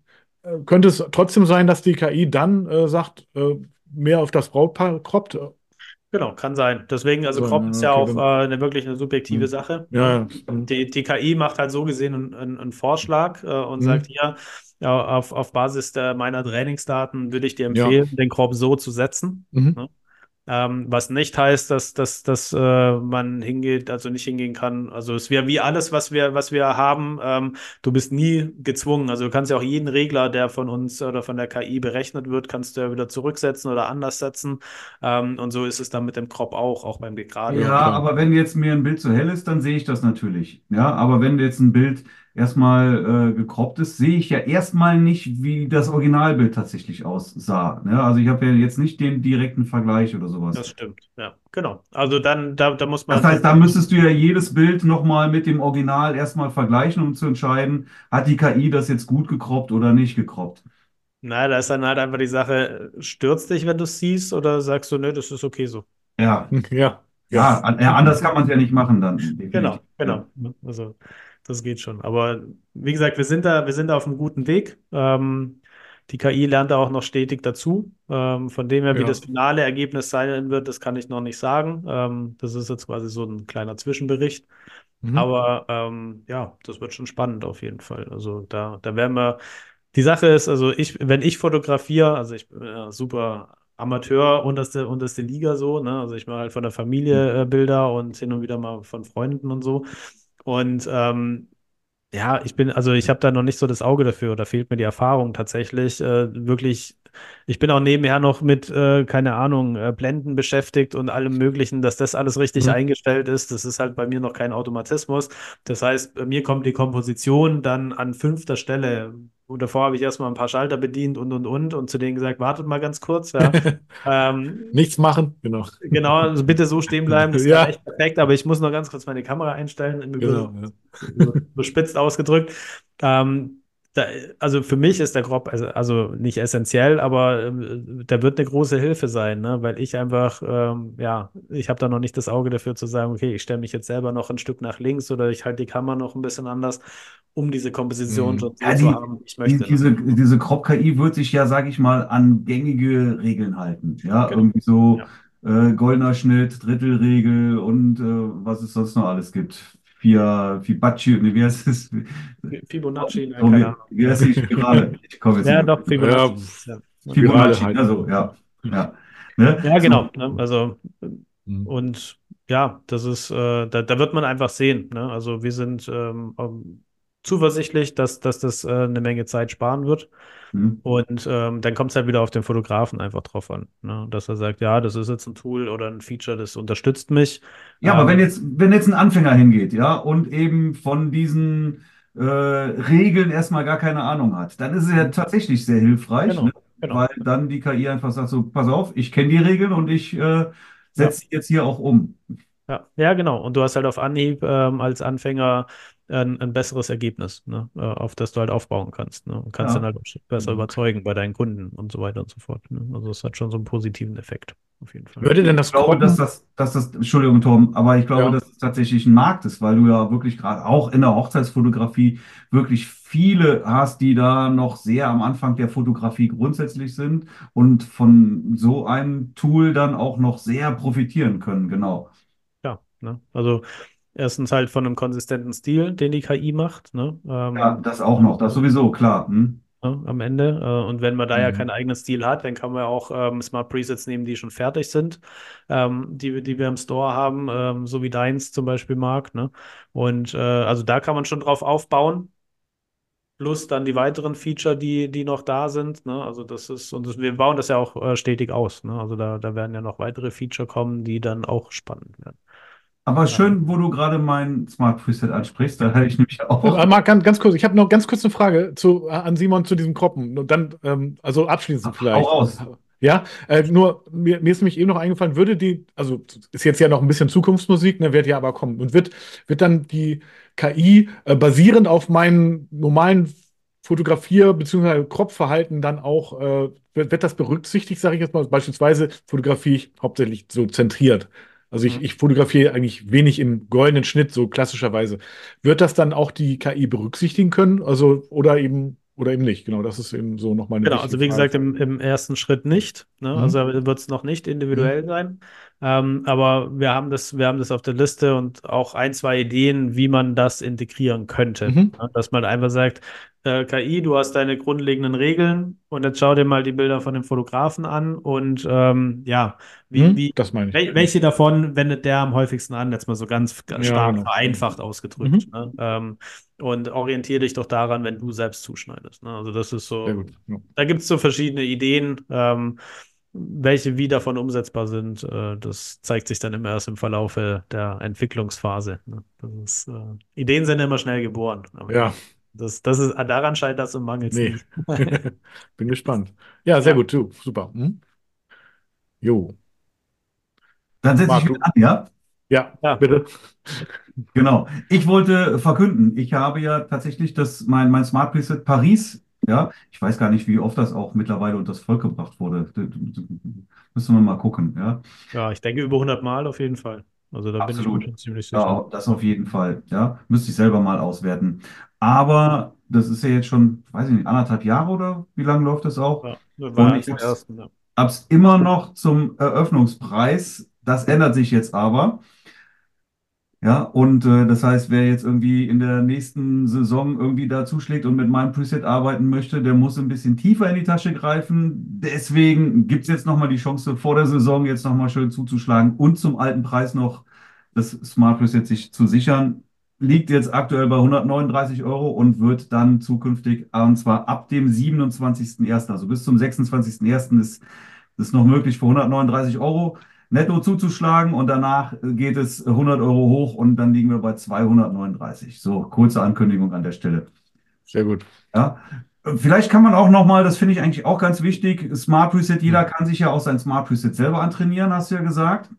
könnte es trotzdem sein, dass die KI dann äh, sagt, äh, mehr auf das Brautpaar kroppt. genau, kann sein. Deswegen, also So, ist ja auch äh, eine wirklich eine subjektive Hm. Sache. Ja, ja. Die, die KI macht halt so gesehen einen, einen, einen Vorschlag äh, und Mhm. sagt hier, ja, auf, auf Basis der, meiner Trainingsdaten würde ich dir Ja. empfehlen, den Crop so zu setzen. Mhm. Ähm, was nicht heißt, dass, dass, dass äh, man hingeht, also nicht hingehen kann. Also es wäre wie alles, was wir, was wir haben. Ähm, du bist nie gezwungen. Also du kannst ja auch jeden Regler, der von uns oder von der KI berechnet wird, kannst du ja wieder zurücksetzen oder anders setzen. Ähm, und so ist es dann mit dem Crop auch, auch beim Degrado. Ja, aber wenn jetzt mir ein Bild zu hell ist, dann sehe ich das natürlich. Ja, aber wenn jetzt ein Bild erstmal äh, gekroppt ist, sehe ich ja erstmal nicht, wie das Originalbild tatsächlich aussah. Ja, also ich habe ja jetzt nicht den direkten Vergleich oder sowas. Das stimmt, ja, genau. Also dann, da, da muss man. Das heißt, da müsstest du ja jedes Bild nochmal mit dem Original erstmal vergleichen, um zu entscheiden, hat die KI das jetzt gut gekroppt oder nicht gekroppt. Na, da ist dann halt einfach die Sache, stürzt dich, wenn du es siehst, oder sagst du, nö, das ist okay so? Ja, [laughs] Ja. ja, ja anders kann man es ja nicht machen dann. definitiv. Genau, genau. Also das geht schon. Aber wie gesagt, wir sind da, wir sind da auf einem guten Weg. Ähm, die KI lernt da auch noch stetig dazu. Ähm, von dem her, wie Ja. das finale Ergebnis sein wird, das kann ich noch nicht sagen. Ähm, das ist jetzt quasi so ein kleiner Zwischenbericht. Mhm. Aber ähm, ja, das wird schon spannend auf jeden Fall. Also da, da werden wir. Die Sache ist, also ich, wenn ich fotografiere, also ich bin ja super Amateur, unterste, unterste Liga so, ne? Also ich mache halt von der Familie äh, Bilder und hin und wieder mal von Freunden und so. Und ähm, ja, ich bin, also ich habe da noch nicht so das Auge dafür, da fehlt mir die Erfahrung tatsächlich. Äh, wirklich, ich bin auch nebenher noch mit, äh, keine Ahnung, äh, Blenden beschäftigt und allem Möglichen, dass das alles richtig Mhm. eingestellt ist. Das ist halt bei mir noch kein Automatismus. Das heißt, bei mir kommt die Komposition dann an fünfter Stelle. Und davor habe ich erstmal ein paar Schalter bedient und und und und zu denen gesagt, wartet mal ganz kurz. Ja. [laughs] ähm, Nichts machen, genau. genau, also bitte so stehen bleiben, das [laughs] Ja. echt perfekt, aber ich muss noch ganz kurz meine Kamera einstellen, im Genau, Übrigen ja. bespitzt ausgedrückt. Ähm, da, also für mich ist der Crop also, also nicht essentiell, aber ähm, der wird eine große Hilfe sein, ne? weil ich einfach, ähm, ja, ich habe da noch nicht das Auge dafür zu sagen, okay, ich stelle mich jetzt selber noch ein Stück nach links oder ich halte die Kamera noch ein bisschen anders, um diese Komposition Mhm. schon Ja, zu die- haben, ich Die, möchte. ne? diese, diese Crop-KI wird sich ja, sag ich mal, an gängige Regeln halten. Ja, Genau. irgendwie so äh, goldener Schnitt, Drittelregel und äh, was es sonst noch alles gibt. Vier, Fibonacci, nee, wie heißt es? Fibonacci, ne, Oh, keine wie, Ahnung. wie heißt die Spirale? [laughs] Ich komme jetzt Ja, doch, Fibonacci. Ja, Fibonacci, Spirale halt. also ja. Ja, ne? ja genau. Ne? Also Mhm. Und ja, das ist, äh, da, da wird man einfach sehen. Ne? Also wir sind ähm, ähm, zuversichtlich, dass, dass das äh, eine Menge Zeit sparen wird. Hm. Und ähm, dann kommt es halt wieder auf den Fotografen einfach drauf an. Ne? Dass er sagt, ja, das ist jetzt ein Tool oder ein Feature, das unterstützt mich. Ja, aber Ähm, wenn jetzt, wenn jetzt ein Anfänger hingeht, ja, und eben von diesen äh, Regeln erstmal gar keine Ahnung hat, dann ist es ja tatsächlich sehr hilfreich, Genau, ne? genau. Weil dann die KI einfach sagt so, pass auf, ich kenne die Regeln und ich äh, setze die jetzt hier auch um. Ja, ja, genau. Und du hast halt auf Anhieb ähm, als Anfänger ein, ein besseres Ergebnis, ne? äh, auf das du halt aufbauen kannst. Ne? Und kannst Ja. dann halt auch besser überzeugen bei deinen Kunden und so weiter und so fort. Ne? Also es hat schon so einen positiven Effekt, auf jeden Fall. Würde denn das Ich glaube, dass das, dass das, Entschuldigung, Tom, aber ich glaube, Ja. dass es tatsächlich ein Markt ist, weil du ja wirklich gerade auch in der Hochzeitsfotografie wirklich viele hast, die da noch sehr am Anfang der Fotografie grundsätzlich sind und von so einem Tool dann auch noch sehr profitieren können, genau. Ja, ne? Also erstens halt von einem konsistenten Stil, den die KI macht, ne? Ähm, Ja, das auch noch, das sowieso, klar. Hm? ne, am Ende. Äh, und wenn man da ja Mhm. keinen eigenen Stil hat, dann kann man ja auch ähm, Smart Presets nehmen, die schon fertig sind, ähm, die, wir- die wir im Store haben, ähm, so wie deins zum Beispiel, Marc, ne? Und äh, also da kann man schon drauf aufbauen. Plus dann die weiteren Feature, die, die noch da sind. Ne? Also das ist, und das, wir bauen das ja auch äh, stetig aus. Ne? Also da, da werden ja noch weitere Feature kommen, die dann auch spannend werden. Aber schön, wo du gerade mein Smart Preset ansprichst, da hatte ich nämlich auch. Äh, Marc, ganz, ganz kurz, ich habe noch ganz kurz eine Frage zu, äh, an Simon zu diesem Kroppen. Und dann, ähm, also abschließend Hau vielleicht. raus. Ja, äh, nur mir, mir ist nämlich eben noch eingefallen, würde die, also ist jetzt ja noch ein bisschen Zukunftsmusik, ne, wird ja aber kommen. Und wird, wird dann die KI äh, basierend auf meinen normalen Fotografier- bzw. Kropfverhalten dann auch, äh, wird, wird das berücksichtigt, sage ich jetzt mal? Beispielsweise fotografiere ich hauptsächlich so zentriert. Also ich, Mhm. ich fotografiere eigentlich wenig im goldenen Schnitt, so klassischerweise. Wird das dann auch die KI berücksichtigen können? Also, oder eben, oder eben nicht? Genau, das ist eben so noch meine Genau, also wie gesagt, im, im ersten Schritt nicht. Ne? Mhm. Also wird es noch nicht individuell sein. Ähm, aber wir haben das, wir haben das auf der Liste und auch ein, zwei Ideen, wie man das integrieren könnte. Mhm. Ja, dass man einfach sagt, äh, KI, du hast deine grundlegenden Regeln und jetzt schau dir mal die Bilder von dem Fotografen an und ähm, ja, wie, Mhm, wie, das meine ich. wel welche davon wendet der am häufigsten an? Jetzt mal so ganz Ja, stark genau. vereinfacht ausgedrückt. Ne? Ähm, und orientiere dich doch daran, wenn du selbst zuschneidest. Ne? Also das ist so. Ja. Da gibt es so verschiedene Ideen, ähm, welche wie davon umsetzbar sind. Äh, das zeigt sich dann immer erst im Verlaufe der Entwicklungsphase. Ne? Das ist, äh, Ideen sind immer schnell geboren. Ja, das, das ist, daran scheint das im Mangel nee. nicht. [laughs] Bin gespannt. Ja, sehr Ja. gut, du. Super. Mhm. Jo. Dann setze ich wieder an, ja? Ja, Ja. bitte. Genau. Ich wollte verkünden, ich habe ja tatsächlich das, mein, mein Smart Preset Paris, ja, ich weiß gar nicht, wie oft das auch mittlerweile unters Volk gebracht wurde. Müssen wir mal gucken, ja. Ja, ich denke über 100 Mal auf jeden Fall. Also da bin ich Absolut. ziemlich sicher. Ja, das auf jeden Fall, ja. Müsste ich selber mal auswerten. Aber das ist ja jetzt schon, weiß ich nicht, anderthalb Jahre oder wie lange läuft das auch? Ja, das war Und ich hab's- ersten. Ja. Hab's immer noch zum Eröffnungspreis. Das ändert sich jetzt aber. Ja, und äh, das heißt, wer jetzt irgendwie in der nächsten Saison irgendwie da zuschlägt und mit meinem Preset arbeiten möchte, der muss ein bisschen tiefer in die Tasche greifen. Deswegen gibt es jetzt nochmal die Chance, vor der Saison jetzt nochmal schön zuzuschlagen und zum alten Preis noch das Smart Preset sich zu sichern. Liegt jetzt aktuell bei 139 Euro und wird dann zukünftig, und zwar ab dem 27.01., also bis zum 26.01. ist es noch möglich für 139 Euro netto zuzuschlagen und danach geht es 100 Euro hoch und dann liegen wir bei 239. So, kurze Ankündigung an der Stelle. Sehr gut. Ja, vielleicht kann man auch nochmal, das finde ich eigentlich auch ganz wichtig, Smart Preset, jeder kann sich ja auch sein Smart Preset selber antrainieren, hast du ja gesagt.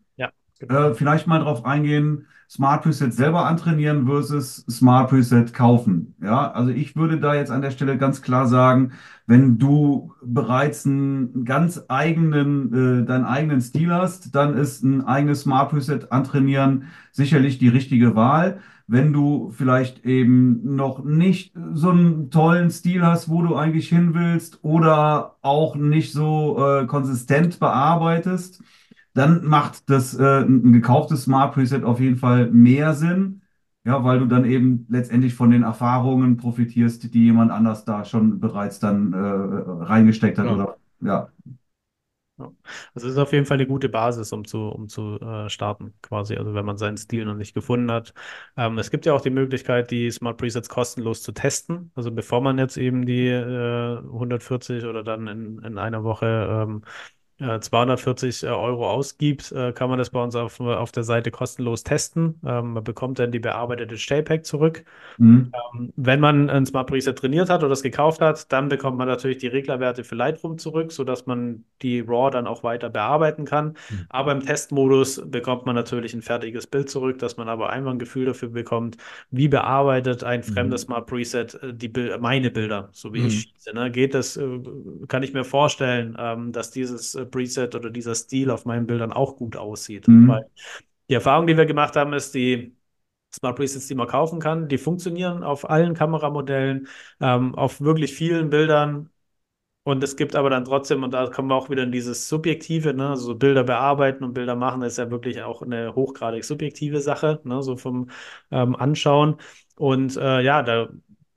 Äh, vielleicht mal drauf eingehen, Smart Preset selber antrainieren versus Smart Preset kaufen. Ja, also ich würde da jetzt an der Stelle ganz klar sagen, wenn du bereits einen ganz eigenen, äh, deinen eigenen Stil hast, dann ist ein eigenes Smart Preset antrainieren sicherlich die richtige Wahl. Wenn du vielleicht eben noch nicht so einen tollen Stil hast, wo du eigentlich hin willst oder auch nicht so äh, konsistent bearbeitest, dann macht das äh, ein gekauftes Smart Preset auf jeden Fall mehr Sinn. Ja, weil du dann eben letztendlich von den Erfahrungen profitierst, die jemand anders da schon bereits dann äh, reingesteckt hat Ja. oder ja. Also es ist auf jeden Fall eine gute Basis, um zu, um zu äh, starten, quasi. Also wenn man seinen Stil noch nicht gefunden hat. Ähm, es gibt ja auch die Möglichkeit, die Smart Presets kostenlos zu testen. Also bevor man jetzt eben die äh, 140 oder dann in, in einer Woche ähm, äh, 240 Euro ausgibt, äh, kann man das bei uns auf, auf der Seite kostenlos testen. Ähm, man bekommt dann die bearbeitete JPEG zurück. Mhm. Ähm, Wenn man ein Smart Preset trainiert hat oder es gekauft hat, dann bekommt man natürlich die Reglerwerte für Lightroom zurück, sodass man die RAW dann auch weiter bearbeiten kann. Mhm. Aber im Testmodus bekommt man natürlich ein fertiges Bild zurück, dass man aber einmal ein Gefühl dafür bekommt, wie bearbeitet ein fremdes Smart Preset äh, die Bil meine Bilder, so wie Mhm. ich schieße. Ne? Geht das, äh, kann ich mir vorstellen, ähm, dass dieses äh, Preset oder dieser Stil auf meinen Bildern auch gut aussieht. Mhm. Weil die Erfahrung, die wir gemacht haben, ist, die Smart Presets, die man kaufen kann, die funktionieren auf allen Kameramodellen, ähm, auf wirklich vielen Bildern. Und es gibt aber dann trotzdem, und da kommen wir auch wieder in dieses Subjektive, ne? Also so Bilder bearbeiten und Bilder machen, ist ja wirklich auch eine hochgradig subjektive Sache, ne? So vom ähm, Anschauen. Und äh, ja, da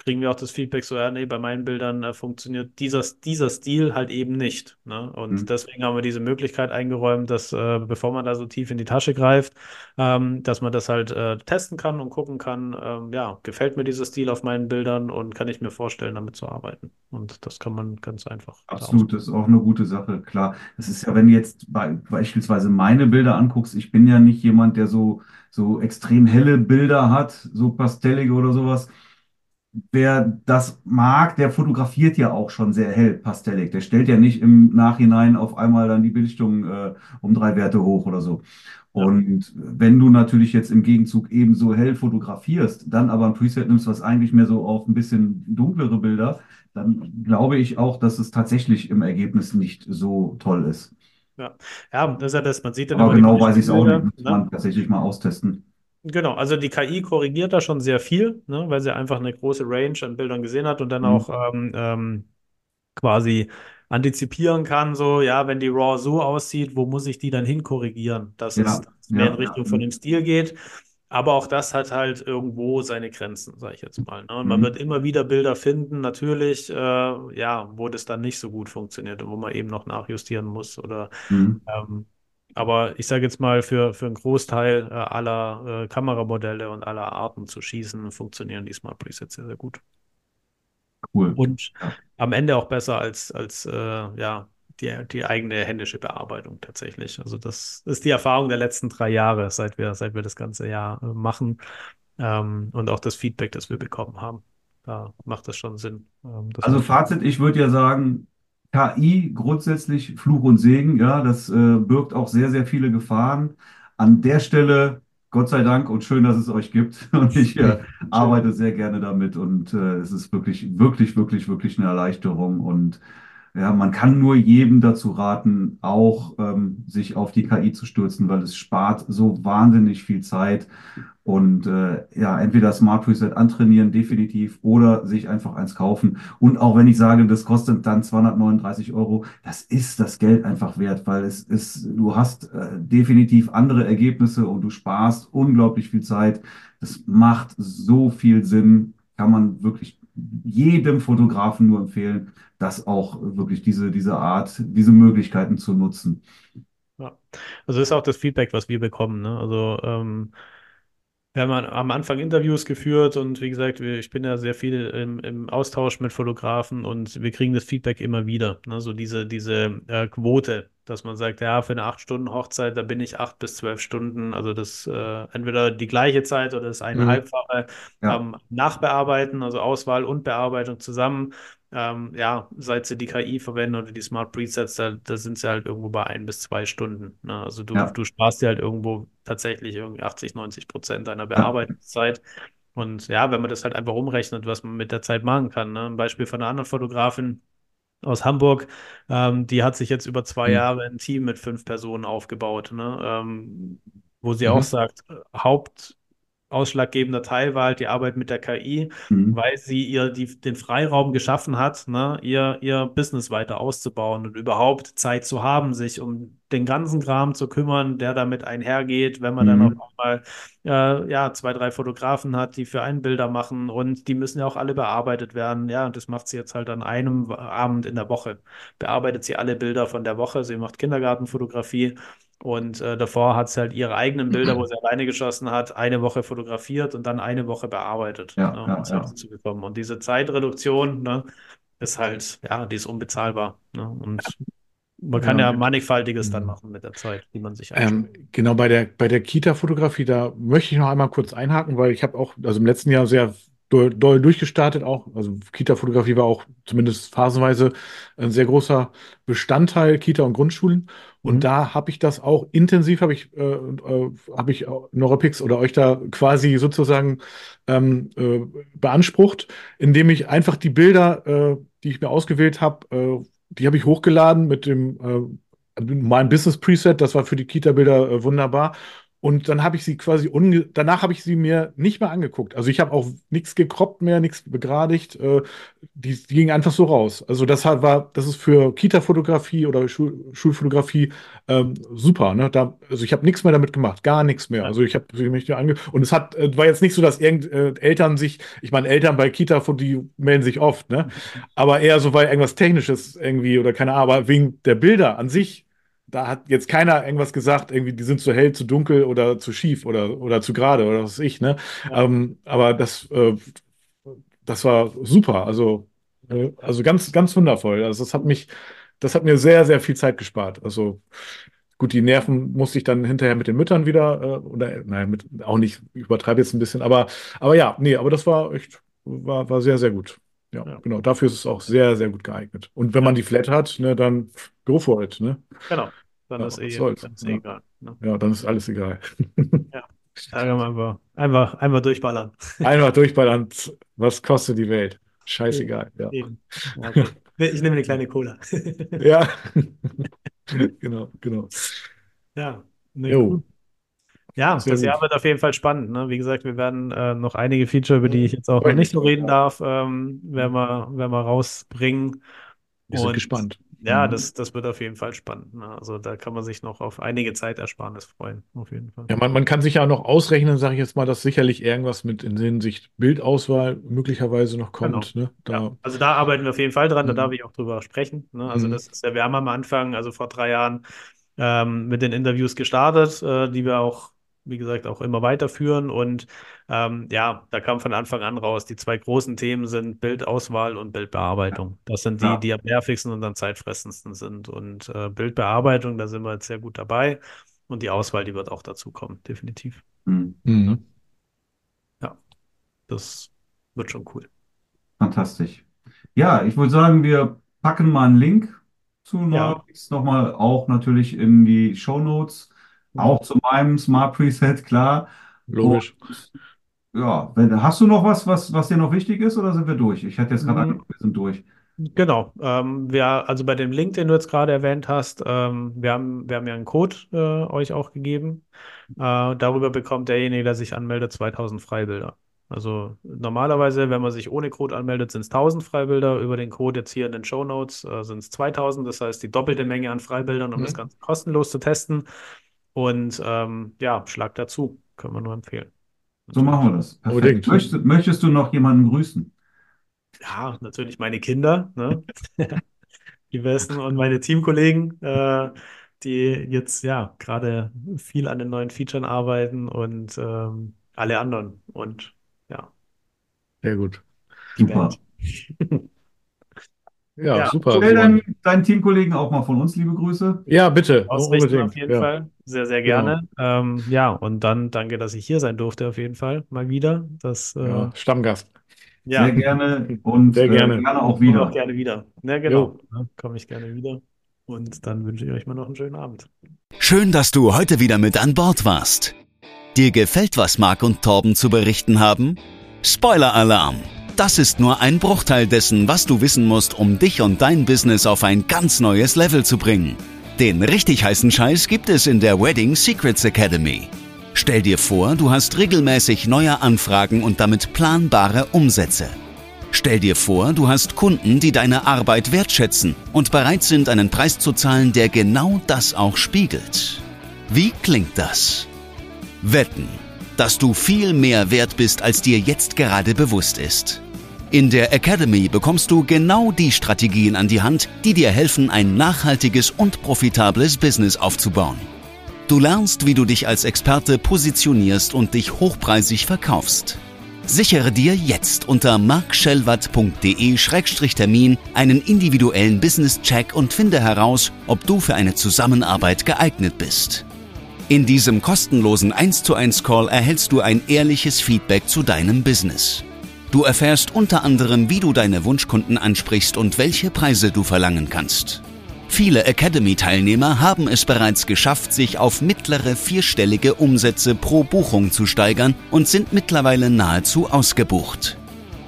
kriegen wir auch das Feedback so, ja, nee, bei meinen Bildern äh, funktioniert dieser, dieser Stil halt eben nicht. Ne? Und Mhm. deswegen haben wir diese Möglichkeit eingeräumt, dass, äh, bevor man da so tief in die Tasche greift, ähm, dass man das halt äh, testen kann und gucken kann, ähm, ja, gefällt mir dieser Stil auf meinen Bildern und kann ich mir vorstellen, damit zu arbeiten. Und das kann man ganz einfach da Absolut, das ist auch eine gute Sache, klar. Das ist ja, wenn du jetzt bei, beispielsweise meine Bilder anguckst, ich bin ja nicht jemand, der so, so extrem helle Bilder hat, so pastellige oder sowas. Wer das mag, der fotografiert ja auch schon sehr hell pastellig. Der stellt ja nicht im Nachhinein auf einmal dann die Belichtung äh, um drei Werte hoch oder so. Und wenn du natürlich jetzt im Gegenzug ebenso hell fotografierst, dann aber ein Preset nimmst, was eigentlich mehr so auf ein bisschen dunklere Bilder, dann glaube ich auch, dass es tatsächlich im Ergebnis nicht so toll ist. Ja, ja das ist ja das, man sieht dann Aber genau weiß ich es auch nicht, muss ne? man tatsächlich mal austesten. Genau, also die KI korrigiert da schon sehr viel, ne, weil sie einfach eine große Range an Bildern gesehen hat und dann Mhm. auch ähm, ähm, quasi antizipieren kann, so, ja, wenn die RAW so aussieht, wo muss ich die dann hinkorrigieren, dass Ja, es, dass es mehr ja, in Richtung ja. von dem Stil geht. Aber auch das hat halt irgendwo seine Grenzen, sage ich jetzt mal. Ne? Und man Mhm. wird immer wieder Bilder finden, natürlich, äh, ja, wo das dann nicht so gut funktioniert und wo man eben noch nachjustieren muss oder Mhm. ähm, aber ich sage jetzt mal, für, für einen Großteil äh, aller äh, Kameramodelle und aller Arten zu schießen, funktionieren die Smart Presets sehr, sehr gut. Cool. Und Ja. am Ende auch besser als, als äh, ja, die, die eigene händische Bearbeitung tatsächlich. Also das ist die Erfahrung der letzten drei Jahre, seit wir, seit wir das ganze Jahr äh, machen. Ähm, und auch das Feedback, das wir bekommen haben. Da macht das schon Sinn. Ähm, das Also Fazit, ich würde ja sagen, KI grundsätzlich Fluch und Segen, ja, das äh, birgt auch sehr, sehr viele Gefahren. An der Stelle, Gott sei Dank und schön, dass es euch gibt. [laughs] Und ich äh, arbeite sehr gerne damit und äh, es ist wirklich, wirklich, wirklich, wirklich eine Erleichterung. Und ja, man kann nur jedem dazu raten, auch ähm, sich auf die KI zu stürzen, weil es spart so wahnsinnig viel Zeit. Und äh, ja, entweder Smart Preset antrainieren, definitiv, oder sich einfach eins kaufen. Und auch wenn ich sage, das kostet dann 239 Euro, das ist das Geld einfach wert, weil es ist, du hast äh, definitiv andere Ergebnisse und du sparst unglaublich viel Zeit. Das macht so viel Sinn, kann man wirklich jedem Fotografen nur empfehlen, das auch wirklich diese, diese Art, diese Möglichkeiten zu nutzen. Ja, also ist auch das Feedback, was wir bekommen. Ne? Also ähm, wir haben am Anfang Interviews geführt und wie gesagt, ich bin ja sehr viel im, im Austausch mit Fotografen und wir kriegen das Feedback immer wieder. Ne? So diese, diese äh, Quote, dass man sagt, ja, für eine 8-Stunden-Hochzeit, da bin ich 8 bis 12 Stunden, also das äh, entweder die gleiche Zeit oder das eineinhalbfache Ja. ähm, Nachbearbeiten, also Auswahl und Bearbeitung zusammen. Ähm, ja, seit sie die KI verwenden oder die Smart Presets, da, da sind sie halt irgendwo bei ein bis zwei Stunden. Ne? Also du, Ja. du sparst dir halt irgendwo tatsächlich irgendwie 80, 90 Prozent deiner Bearbeitungszeit. Und ja, wenn man das halt einfach umrechnet, was man mit der Zeit machen kann. Ne? Ein Beispiel von einer anderen Fotografin aus Hamburg, ähm, die hat sich jetzt über zwei Mhm. Jahre ein Team mit fünf Personen aufgebaut, ne? Ähm, wo sie Mhm. auch sagt, äh, Hauptausschlaggebender Teil war halt die Arbeit mit der KI, Mhm. weil sie ihr die, den Freiraum geschaffen hat, ne, ihr, ihr Business weiter auszubauen und überhaupt Zeit zu haben, sich um den ganzen Kram zu kümmern, der damit einhergeht, wenn man dann Mhm. auf einmal äh, ja, zwei, drei Fotografen hat, die für einen Bilder machen und die müssen ja auch alle bearbeitet werden. Ja, und das macht sie jetzt halt an einem Abend in der Woche. Bearbeitet sie alle Bilder von der Woche. Sie macht Kindergartenfotografie. Und äh, davor hat sie halt ihre eigenen Bilder, wo [clears throat] sie alleine geschossen hat, eine Woche fotografiert und dann eine Woche bearbeitet, Ja, ne, um ja, Zeit ja. zu bekommen. Und diese Zeitreduktion, ne, ist halt, ja, die ist unbezahlbar. Ne? Und man kann Ja. ja mannigfaltiges dann Mhm. machen mit der Zeit, die man sich. Ähm, genau, bei der, bei der Kita-Fotografie, da möchte ich noch einmal kurz einhaken, weil ich habe auch, also im letzten Jahr sehr doll, doll durchgestartet auch. Also Kita-Fotografie war auch zumindest phasenweise ein sehr großer Bestandteil Kita und Grundschulen. Und Mhm. da habe ich das auch intensiv, habe ich, äh, äh, habe ich Neuropix oder euch da quasi sozusagen ähm, äh, beansprucht, indem ich einfach die Bilder, äh, die ich mir ausgewählt habe, äh, die habe ich hochgeladen mit dem äh, mein Business Preset, das war für die Kita-Bilder äh, wunderbar. Und dann habe ich sie quasi, unge danach habe ich sie mir nicht mehr angeguckt. Also ich habe auch nichts gekroppt mehr, nichts begradigt. Äh, die, die ging einfach so raus. Also das hat, war, das ist für Kita-Fotografie oder Schul Schulfotografie ähm, super. Ne? Da, also ich habe nichts mehr damit gemacht, gar nichts mehr. Also ich habe sie mich ange und es hat, äh, war jetzt nicht so, dass irgend äh, Eltern sich, ich meine Eltern bei Kita, die melden sich oft, ne? Aber eher so, weil irgendwas Technisches irgendwie oder keine Ahnung, aber wegen der Bilder an sich da hat jetzt keiner irgendwas gesagt, irgendwie, die sind zu hell, zu dunkel oder zu schief oder, oder zu gerade oder was weiß ich, ne? Ja. Ähm, aber das, äh, das war super. Also, äh, also ganz, ganz wundervoll. Also das hat mich, das hat mir sehr, sehr viel Zeit gespart. Also gut, die Nerven musste ich dann hinterher mit den Müttern wieder, äh, oder nein, mit, auch nicht, ich übertreibe jetzt ein bisschen, aber, aber ja, nee, aber das war echt, war, war sehr, sehr gut. Ja, Ja. genau. Dafür ist es auch sehr, sehr gut geeignet. Und wenn man die Flat hat, ne, dann go for it. Ne? Genau. Dann Ja, ist eh, dann ist eh Ja. egal. Ne? Ja, dann ist alles egal. [laughs] Man einfach, einfach, einfach durchballern. Einfach [laughs] durchballern. Was kostet die Welt? Scheißegal. Ja. Eben. Ja, okay. Ich nehme eine kleine Cola. Ja. [laughs] Genau, genau. Ja, nee, Jo. Ja, Sehr das Jahr gut. wird auf jeden Fall spannend. Ne? Wie gesagt, wir werden äh, noch einige Feature, über die ich jetzt auch noch nicht so reden darf, ähm, werden wir, werden wir rausbringen. Wir sind Und gespannt. Ja, Mhm. das, das wird auf jeden Fall spannend. Ne? Also da kann man sich noch auf einige Zeitersparnis freuen, auf jeden Fall. Ja, man, man kann sich ja noch ausrechnen, sage ich jetzt mal, dass sicherlich irgendwas mit in Hinsicht Bildauswahl möglicherweise noch kommt. Ne? Da, Ja, also da arbeiten wir auf jeden Fall dran, da Mhm. darf ich auch drüber sprechen. Ne? Also Mhm. das ist ja, wir haben am Anfang, also vor drei Jahren, ähm, mit den Interviews gestartet, äh, die wir auch, wie gesagt, auch immer weiterführen. Und ähm, ja, da kam von Anfang an raus, die zwei großen Themen sind Bildauswahl und Bildbearbeitung. Das sind die, Ja. die am nervigsten und am zeitfressendsten sind. Und äh, Bildbearbeitung, da sind wir jetzt sehr gut dabei. Und die Auswahl, die wird auch dazu kommen, definitiv. Hm, Mhm. Das wird schon cool. fantastisch. Ja, ich würde sagen, wir packen mal einen Link zu Ja. Neuralink nochmal auch natürlich in die Shownotes. Auch zu meinem Smart Preset, klar. Logisch. Und, ja, wenn, hast du noch was, was, was dir noch wichtig ist, oder sind wir durch? Ich hatte jetzt gerade Mhm. angeguckt, wir sind durch. Genau, ähm, wir, also bei dem Link, den du jetzt gerade erwähnt hast, ähm, wir haben, wir haben ja einen Code äh, euch auch gegeben. Äh, darüber bekommt derjenige, der sich anmeldet, 2000 Freibilder. Also normalerweise, wenn man sich ohne Code anmeldet, sind es 1000 Freibilder. Über den Code jetzt hier in den Shownotes äh, sind es 2000. Das heißt, die doppelte Menge an Freibildern, um Mhm. das Ganze kostenlos zu testen. Und ähm, ja, schlag dazu. Können wir nur empfehlen. So machen wir das. Perfekt. Möchtest, möchtest du noch jemanden grüßen? Ja, natürlich meine Kinder, ne? [laughs] Die besten und meine Teamkollegen, äh, die jetzt ja gerade viel an den neuen Features arbeiten und ähm, alle anderen. Und ja, Sehr gut. Super. [laughs] Ja, Ja, super. Stell deinen, deinen Teamkollegen auch mal von uns liebe Grüße. Ja, bitte. Ausrichten Unbedingt. auf jeden Ja. Fall. Sehr, sehr Genau. gerne. Ähm, ja, und dann danke, dass ich hier sein durfte, auf jeden Fall. Mal wieder. Das, äh, Ja, Stammgast. ja, Sehr gerne und Sehr äh, gerne. gerne auch wieder. auch gerne wieder. Ja, genau. Ja, komme ich gerne wieder. Und dann wünsche ich euch mal noch einen schönen Abend. Schön, dass du heute wieder mit an Bord warst. Dir gefällt, was Marc und Torben zu berichten haben? Spoiler-Alarm! Das ist nur ein Bruchteil dessen, was du wissen musst, um dich und dein Business auf ein ganz neues Level zu bringen. Den richtig heißen Scheiß gibt es in der Wedding Secrets Academy. Stell dir vor, du hast regelmäßig neue Anfragen und damit planbare Umsätze. Stell dir vor, du hast Kunden, die deine Arbeit wertschätzen und bereit sind, einen Preis zu zahlen, der genau das auch spiegelt. Wie klingt das? Wetten, dass du viel mehr wert bist, als dir jetzt gerade bewusst ist. In der Academy bekommst du genau die Strategien an die Hand, die dir helfen, ein nachhaltiges und profitables Business aufzubauen. Du lernst, wie du dich als Experte positionierst und dich hochpreisig verkaufst. Sichere dir jetzt unter markschellwatt.de-termin einen individuellen Business-Check und finde heraus, ob du für eine Zusammenarbeit geeignet bist. In diesem kostenlosen 1 zu 1 Call erhältst du ein ehrliches Feedback zu deinem Business. Du erfährst unter anderem, wie du deine Wunschkunden ansprichst und welche Preise du verlangen kannst. Viele Academy-Teilnehmer haben es bereits geschafft, sich auf mittlere vierstellige Umsätze pro Buchung zu steigern und sind mittlerweile nahezu ausgebucht.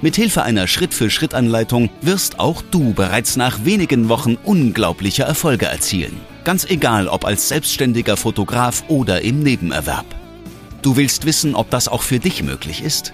Mithilfe einer Schritt-für-Schritt-Anleitung wirst auch du bereits nach wenigen Wochen unglaubliche Erfolge erzielen. Ganz egal, ob als selbstständiger Fotograf oder im Nebenerwerb. Du willst wissen, ob das auch für dich möglich ist?